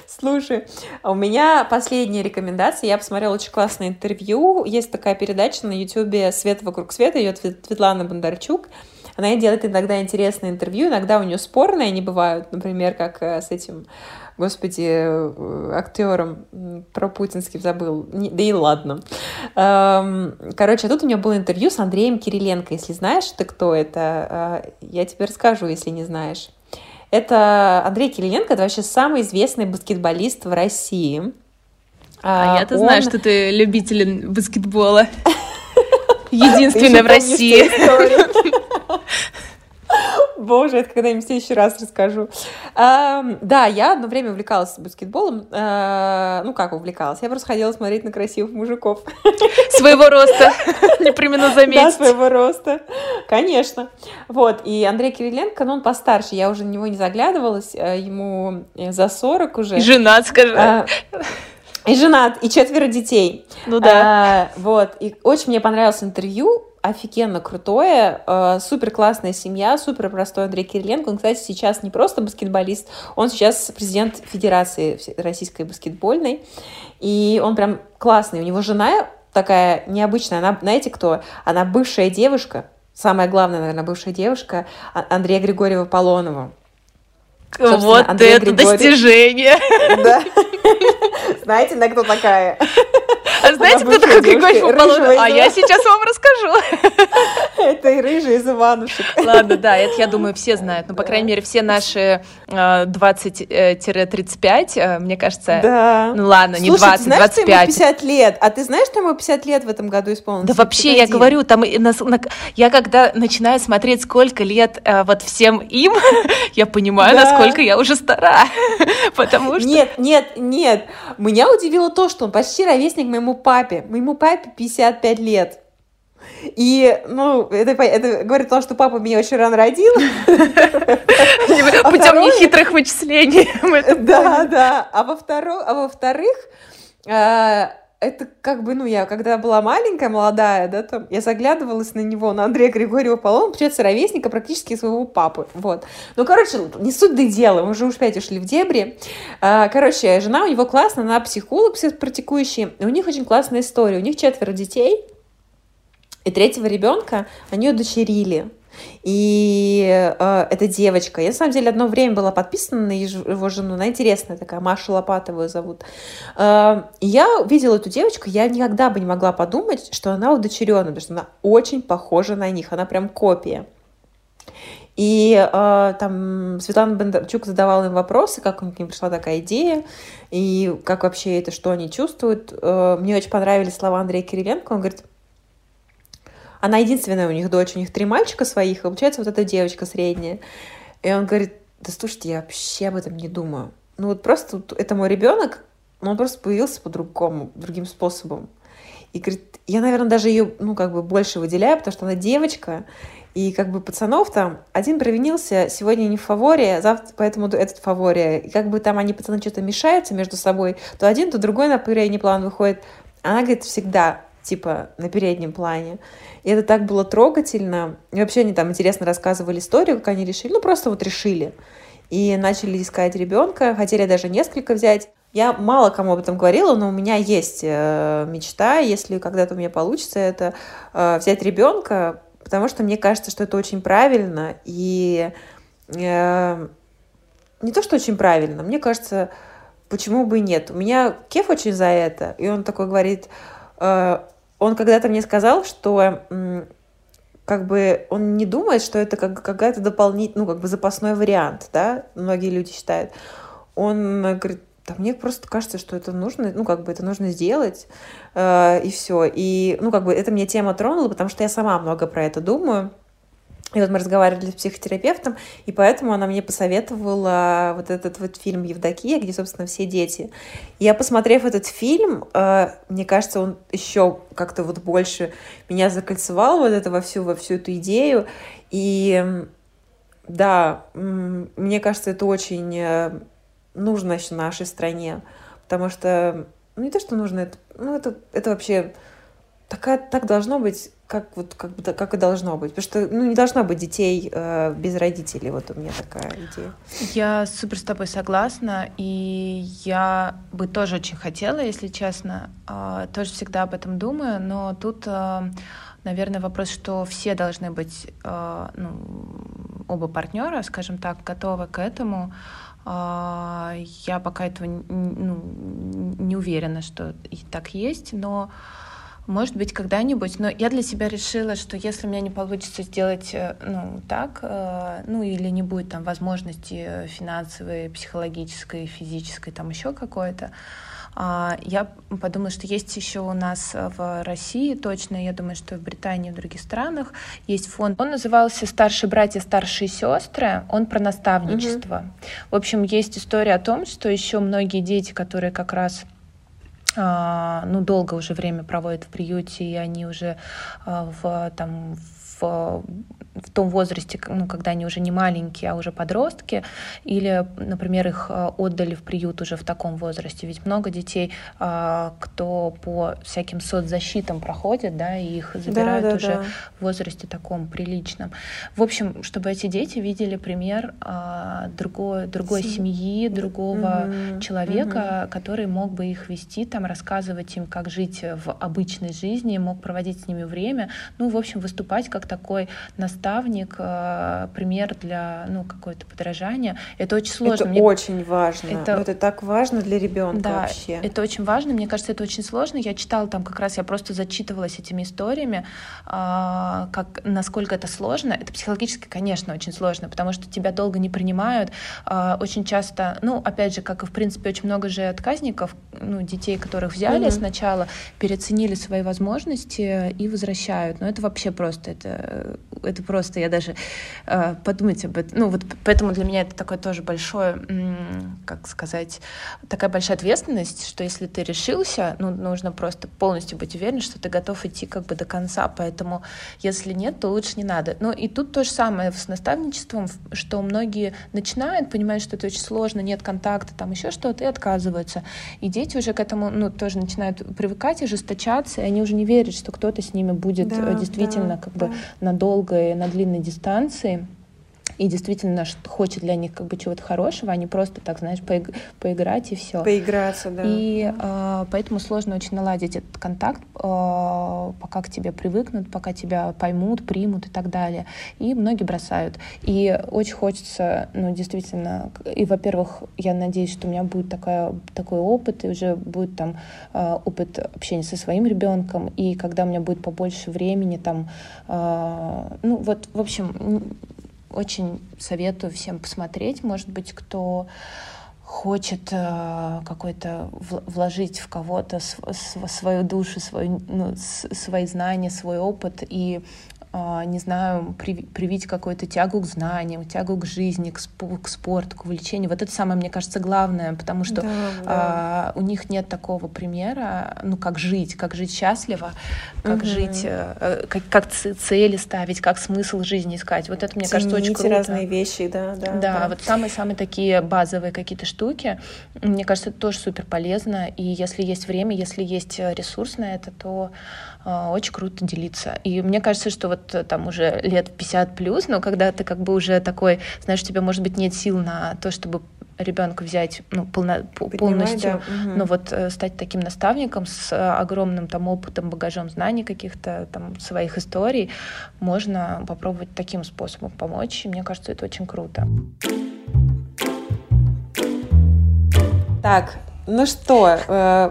Слушай, у меня последняя рекомендация. Я посмотрела очень классное интервью. Есть такая передача на Ютубе «Свет вокруг света», ее Светлана Бондарчук. Она делает иногда интересные интервью, иногда у нее спорные они бывают, например, как э, с этим господи, э, актером про путинский забыл. Да и ладно. Эм, короче, а тут у меня было интервью с Андреем Кириленко. Если знаешь, ты кто это, э, я тебе расскажу, если не знаешь. Это Андрей Кириленко, это вообще самый известный баскетболист в России. А, а я-то он... знаю, что ты любитель баскетбола. Единственный в России. Боже, это когда-нибудь в следующий раз расскажу. А, да, я одно время увлекалась баскетболом. А, ну, как увлекалась? Я просто ходила смотреть на красивых мужиков. Своего роста, не примерно заметить. Да, своего роста, конечно. Вот, и Андрей Кириленко, ну, он постарше, я уже на него не заглядывалась, э, ему за 40 уже. И женат, скажи. А, и женат, и четверо детей. Ну да. А, вот, и очень мне понравилось интервью офигенно крутое, э, супер классная семья, супер простой Андрей Кириленко. Он, кстати, сейчас не просто баскетболист, он сейчас президент Федерации Российской баскетбольной. И он прям классный. У него жена такая необычная. Она, знаете кто? Она бывшая девушка, самая главная, наверное, бывшая девушка а, Андрея Григорьева Полонова. Вот Андрей это Григорьев. достижение! Да. Знаете, на кто такая? А знаете, кто такой Григорий Пополонов? А я сейчас вам расскажу. Это и рыжий из Иванушек. Ладно, да, это, я думаю, все знают. Ну, по крайней мере, все наши 20-35, э, э, мне кажется... Да. Ну, ладно, не 20, 25. ему 50 лет. А ты знаешь, что ему 50 лет в этом году исполнилось? Да вообще, я говорю, там... Я когда начинаю смотреть, сколько лет э, вот всем им, я понимаю, насколько я уже стара. Потому что... Нет, нет, нет. Меня удивило то, что он почти ровесник моему папе. Моему папе 55 лет. И, ну, это, это говорит о том, что папа меня очень рано родил. Путем нехитрых вычислений. Да, да. А во-вторых, а, это как бы, ну, я когда была маленькая, молодая, да, там, я заглядывалась на него, на Андрея Григорьева Полон, получается, ровесника практически своего папы, вот. Ну, короче, не суть до дела, мы уже уж опять ушли в дебри. А, короче, жена у него классная, она психолог практикующий, и у них очень классная история, у них четверо детей, и третьего ребенка они удочерили. И э, эта девочка, я на самом деле одно время была подписана на его жену, она интересная такая, Маша Лопатовую зовут. Э, я видела эту девочку, я никогда бы не могла подумать, что она удочеренная, потому что она очень похожа на них, она прям копия. И э, там Светлана Бондарчук задавала им вопросы, как к ним пришла такая идея, и как вообще это, что они чувствуют. Э, мне очень понравились слова Андрея Кириленко. Он говорит, она единственная у них дочь, у них три мальчика своих, и получается вот эта девочка средняя. И он говорит, да слушайте, я вообще об этом не думаю. Ну вот просто это мой ребенок, но он просто появился по-другому, другим способом. И говорит, я, наверное, даже ее, ну, как бы больше выделяю, потому что она девочка, и как бы пацанов там, один провинился, сегодня не в фаворе, завтра поэтому этот в фаворе. И как бы там они, пацаны, что-то мешаются между собой, то один, то другой на передний план выходит. Она говорит, всегда, типа, на переднем плане. И это так было трогательно. И вообще они там интересно рассказывали историю, как они решили. Ну, просто вот решили. И начали искать ребенка, хотели даже несколько взять. Я мало кому об этом говорила, но у меня есть э, мечта, если когда-то у меня получится, это э, взять ребенка, потому что мне кажется, что это очень правильно. И э, не то, что очень правильно, мне кажется, почему бы и нет. У меня Кеф очень за это, и он такой говорит, он когда-то мне сказал, что как бы он не думает, что это как какая-то дополнительный, ну, как бы запасной вариант, да, многие люди считают. Он говорит, да мне просто кажется, что это нужно, ну, как бы это нужно сделать, э, и все. И, ну, как бы это мне тема тронула, потому что я сама много про это думаю. И вот мы разговаривали с психотерапевтом, и поэтому она мне посоветовала вот этот вот фильм «Евдокия», где, собственно, все дети. Я, посмотрев этот фильм, э, мне кажется, он еще как-то вот больше меня закольцевал вот это во всю, во всю эту идею. И да, мне кажется, это очень э, нужно еще нашей стране, потому что, ну не то, что нужно, это, ну это, это вообще такая, так должно быть, как, вот, как, как и должно быть. Потому что ну, не должно быть детей э, без родителей. Вот у меня такая идея. Я супер с тобой согласна. И я бы тоже очень хотела, если честно. Э, тоже всегда об этом думаю. Но тут, э, наверное, вопрос, что все должны быть, э, ну, оба партнера, скажем так, готовы к этому. Э, я пока этого ну, не уверена, что и так есть. Но может быть, когда-нибудь. Но я для себя решила, что если у меня не получится сделать э, ну, так, э, ну или не будет там возможности финансовой, психологической, физической, там еще какой-то, а, я подумала, что есть еще у нас в России, точно, я думаю, что в Британии и в других странах есть фонд. Он назывался «Старшие братья, старшие сестры». Он про наставничество. Угу. В общем, есть история о том, что еще многие дети, которые как раз ну, долго уже время проводят в приюте, и они уже а, в, там, в в том возрасте, ну, когда они уже не маленькие, а уже подростки, или, например, их э, отдали в приют уже в таком возрасте. Ведь много детей, а, кто по всяким соцзащитам проходит, да, и их забирают да, да, уже да. в возрасте таком приличном. В общем, чтобы эти дети видели пример а, другой, другой Сем... семьи, другого угу, человека, угу. который мог бы их вести, там, рассказывать им, как жить в обычной жизни, мог проводить с ними время, ну, в общем, выступать как такой наставник э, пример для ну, какое-то подражание. Это очень сложно. Это Мне... очень важно. Это... это так важно для ребенка да, вообще. Это очень важно. Мне кажется, это очень сложно. Я читала там как раз, я просто зачитывалась этими историями, а, как, насколько это сложно. Это психологически, конечно, очень сложно, потому что тебя долго не принимают. А, очень часто, ну, опять же, как и в принципе, очень много же отказников, ну, детей, которых взяли mm-hmm. сначала, переоценили свои возможности и возвращают. Но это вообще просто, это, это просто, я даже э, подумать об этом. Ну, вот поэтому для меня это такое тоже большое, как сказать, такая большая ответственность, что если ты решился, ну, нужно просто полностью быть уверен, что ты готов идти как бы до конца. Поэтому, если нет, то лучше не надо. Ну, и тут то же самое с наставничеством, что многие начинают, понимают, что это очень сложно, нет контакта, там еще что-то, и отказываются. И дети уже к этому, ну, тоже начинают привыкать, ожесточаться, и они уже не верят, что кто-то с ними будет да, действительно да, как да. бы на долгой, на длинной дистанции и действительно хочет для них как бы чего-то хорошего, а не просто так, знаешь, поиг поиграть и все. Поиграться, да. И э, поэтому сложно очень наладить этот контакт, э, пока к тебе привыкнут, пока тебя поймут, примут и так далее. И многие бросают. И очень хочется, ну, действительно, и, во-первых, я надеюсь, что у меня будет такая, такой опыт, и уже будет там э, опыт общения со своим ребенком, и когда у меня будет побольше времени, там, э, ну, вот, в общем, очень советую всем посмотреть, может быть, кто хочет э, какой-то вложить в кого-то свою душу, свою, ну, свои знания, свой опыт и не знаю, привить какую-то тягу к знаниям, тягу к жизни, к, к спорту, к увлечению. Вот это самое, мне кажется, главное, потому что да, да. А, у них нет такого примера, ну, как жить, как жить счастливо, как угу. жить, а, как, как цели ставить, как смысл жизни искать. Вот это, мне Цените кажется, очень круто. разные вещи, да, да. Да, да. вот самые-самые такие базовые какие-то штуки, мне кажется, это тоже супер полезно, и если есть время, если есть ресурс на это, то а, очень круто делиться. И мне кажется, что вот э, там уже лет 50 плюс, но когда ты как бы уже такой, знаешь, у тебя, может быть, нет сил на то, чтобы ребенка взять ну, полно, полностью, да. но вот э, стать таким наставником с огромным там опытом, багажом знаний каких-то там своих историй, можно попробовать таким способом помочь. И мне кажется, это очень круто. Так, ну что, э,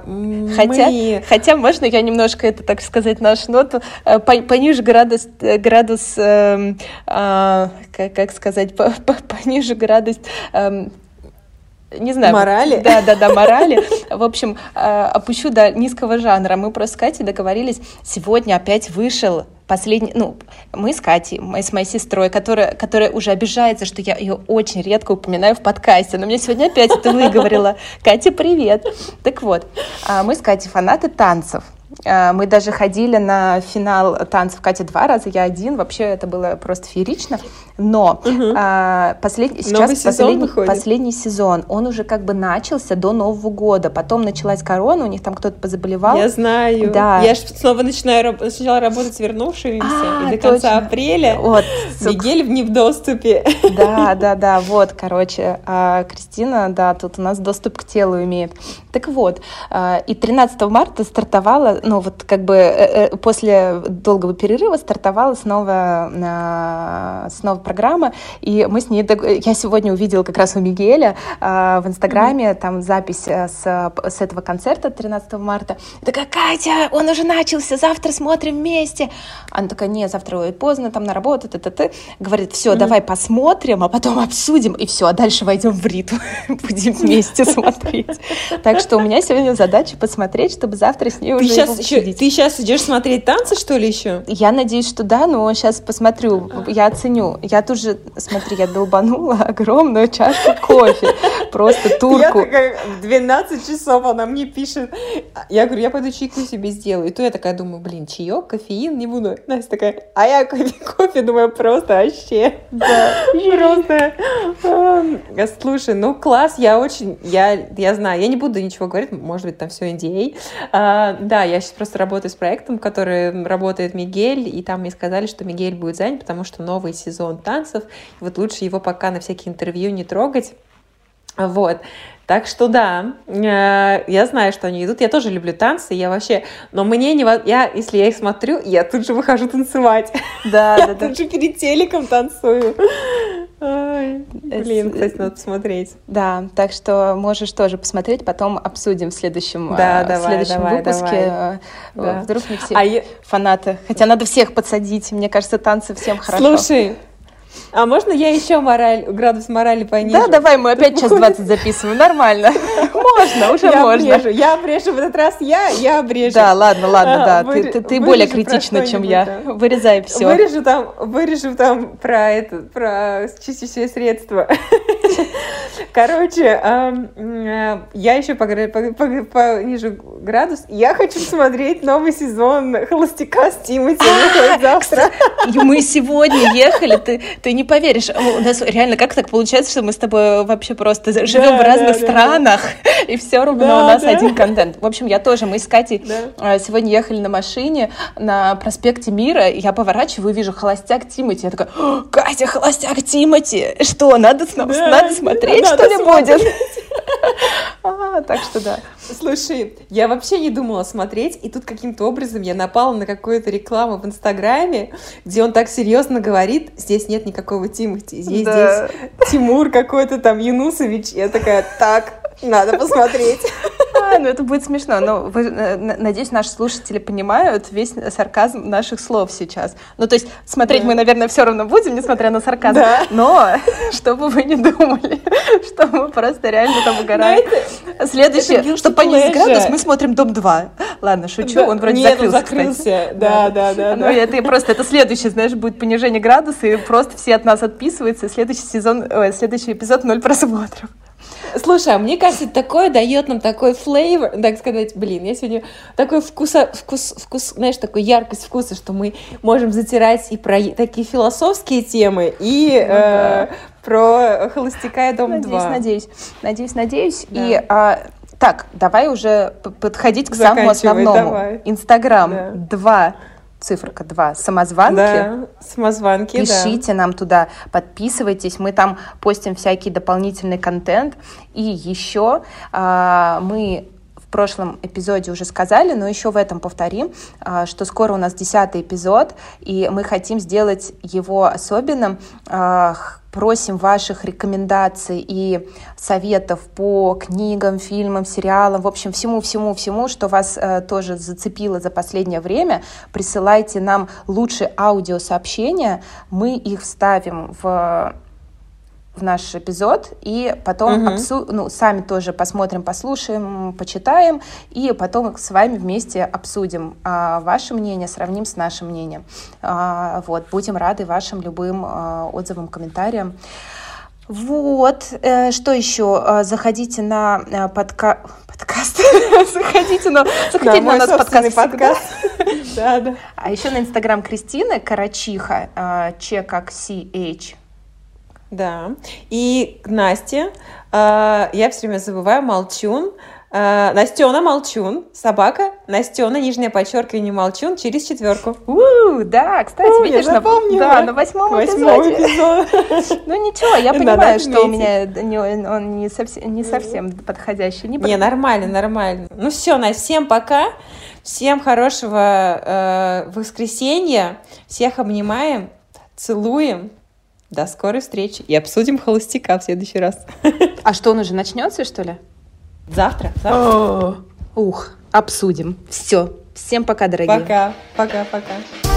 хотя, мы... хотя можно я немножко это, так сказать, нашу ноту пониже градус, градус, э, э, как, как сказать, по, по, пониже градус э, не знаю. Морали? Да, да, да, морали. В общем, э, опущу до низкого жанра. Мы просто с Катей договорились, сегодня опять вышел последний, ну, мы с Катей, мы с моей сестрой, которая, которая уже обижается, что я ее очень редко упоминаю в подкасте, но мне сегодня опять это выговорила. Катя, привет! Так вот, а, мы с Катей фанаты танцев. А, мы даже ходили на финал танцев Катя два раза, я один. Вообще это было просто феерично. Но угу. а, послед... сейчас сезон последний, последний сезон, он уже как бы начался до Нового года. Потом началась корона, у них там кто-то позаболевал. Я знаю. Да. Я же снова начинаю сначала работать с вернувшимися, а, и до точно. конца апреля вот, Мигель не в доступе. Да, да, да, вот, короче, а Кристина, да, тут у нас доступ к телу имеет. Так вот, а, и 13 марта стартовала ну вот как бы э, э, после долгого перерыва стартовала снова, э, снова программа, и мы с ней, я сегодня увидела как раз у Мигеля в Инстаграме mm-hmm. там запись с, с этого концерта 13 марта. И такая, Катя, он уже начался, завтра смотрим вместе. Она такая, не, завтра поздно, там на работу, т т т Говорит, все, mm-hmm. давай посмотрим, а потом обсудим, и все, а дальше войдем в ритм, будем вместе смотреть. Так что у меня сегодня задача посмотреть, чтобы завтра с ней уже сейчас еще, ты сейчас идешь смотреть танцы, что ли, еще? Я надеюсь, что да, но сейчас посмотрю, я оценю. Я тут же, смотри, я долбанула огромную чашку кофе, просто турку. Я такая, в 12 часов она мне пишет, я говорю, я пойду чайку себе сделаю. И то я такая думаю, блин, чаек, кофеин, не буду. Настя такая, а я кофе, кофе думаю, просто вообще. Да. Просто. Слушай, ну класс, я очень, я, я знаю, я не буду ничего говорить, может быть, там все NDA. А, да, я сейчас просто работаю с проектом, который работает Мигель, и там мне сказали, что Мигель будет занят, потому что новый сезон танцев, и вот лучше его пока на всякие интервью не трогать. Вот. Так что да, э, я знаю, что они идут. Я тоже люблю танцы, я вообще... Но мне не... Я, если я их смотрю, я тут же выхожу танцевать. Да, я да, тут да. же перед телеком танцую. Ой, блин, кстати, надо посмотреть. Да, так что можешь тоже посмотреть, потом обсудим в следующем, да, э, давай, в следующем давай, выпуске. Давай. Э, да. Вдруг не все а фанаты. Хотя надо всех подсадить. Мне кажется, танцы всем хорошо. Слушай, А можно я еще мораль, градус морали понижу? Да, давай, мы опять час двадцать записываем, нормально. Можно, уже я можно. Обрежу, я обрежу, в этот раз я, я обрежу. Да, ладно, ладно, А, да, выре- ты, ты, ты более критична, чем я. да. Вырезай все. Вырежу там, вырежу там про это, про чистящее средство. Короче, м, я еще понижу градус. Я хочу смотреть новый сезон «Холостяка» с Тимати. Выходит завтра. Мы сегодня ехали, ты, ты не поверишь. У нас реально как так получается, что мы с тобой вообще просто живем Да, в разных да, да. странах, и все равно Да, у нас да. один контент. В общем, я тоже, мы с Катей Да. э, сегодня ехали на машине на проспекте Мира, и я поворачиваю, вижу холостяк Тимати. Я такая, «О, Катя, холостяк Тимати! Что, надо, Да, надо смотреть, что ли, будет? А, Так что да. Слушай, я вообще не думала смотреть, и тут каким-то образом я напала на какую-то рекламу в Инстаграме, где он так серьезно говорит, здесь нет никакого Тимати, здесь, Да. здесь Тимур какой-то там Юнусович. Я такая, так, надо посмотреть. А, ну это будет смешно. Но вы, э, надеюсь, наши слушатели понимают весь сарказм наших слов сейчас. Ну, то есть смотреть Да. мы, наверное, все равно будем, несмотря на сарказм. Да. Но, чтобы вы не думали, что мы просто реально там угораем. это Следующее, guilty чтобы понизить градус, мы смотрим «Дом 2». Ладно, шучу, Да, он вроде нет, закрылся, он закрылся. кстати. Да, да, да, Ну, да. это просто, это следующее, знаешь, будет понижение градуса, и просто все от нас отписываются, следующий сезон, ой, следующий эпизод ноль просмотров. Слушай, а мне кажется, такое дает нам такой флейвор, так сказать, блин, я сегодня такой вкус, вкус, вкус, знаешь, такой яркость вкуса, что мы можем затирать и про такие философские темы, и Ну э, про холостяка и дом Надеюсь, 2. надеюсь, надеюсь, надеюсь. Да. И а, так, давай уже подходить к самому основному. Инстаграм Да. 2, циферка 2, самозванки. Да, самозванки, да. Пишите нам туда, подписывайтесь, мы там постим всякий дополнительный контент. И еще а, мы прошлом эпизоде уже сказали, но еще в этом повторим, а, что скоро у нас десятый эпизод, и мы хотим сделать его особенным. А, Просим ваших рекомендаций и советов по книгам, фильмам, сериалам, в общем, всему-всему-всему, что вас э, тоже зацепило за последнее время. Присылайте нам лучшие аудиосообщения, мы их вставим в в наш эпизод, и потом Мгм. обсу- ну, сами тоже посмотрим, послушаем, почитаем, и потом с вами вместе обсудим а, ваше мнение, сравним с нашим мнением. А, вот, будем рады вашим любым а, отзывам, комментариям. Вот, э, что еще? А, Заходите на э, подка... подкаст. Заходите на, Да, заходите на мой нас подкаст. подкаст. Да, да. А еще на инстаграм Кристины Карачиха, а, Че как CH. Да. И к Насте, э, я все время забываю, Молчун, э, Настена Молчун, собака, Настена, нижнее подчеркивание Молчун, через четверку. У, да, кстати, У, я видишь, на, запомнила. да, на восьмом Восьмой эпизоде. эпизод. Ну ничего, я понимаю, что у меня он не совсем, не совсем подходящий. Не, нормально, нормально. Ну все, Настя, всем пока. Всем хорошего э, воскресенья. Всех обнимаем, целуем. До скорой встречи. И обсудим холостяка в следующий раз. А что, он уже начнется, что ли? Завтра. завтра. Ух, обсудим. Все. Всем пока, дорогие. Пока. Пока, пока.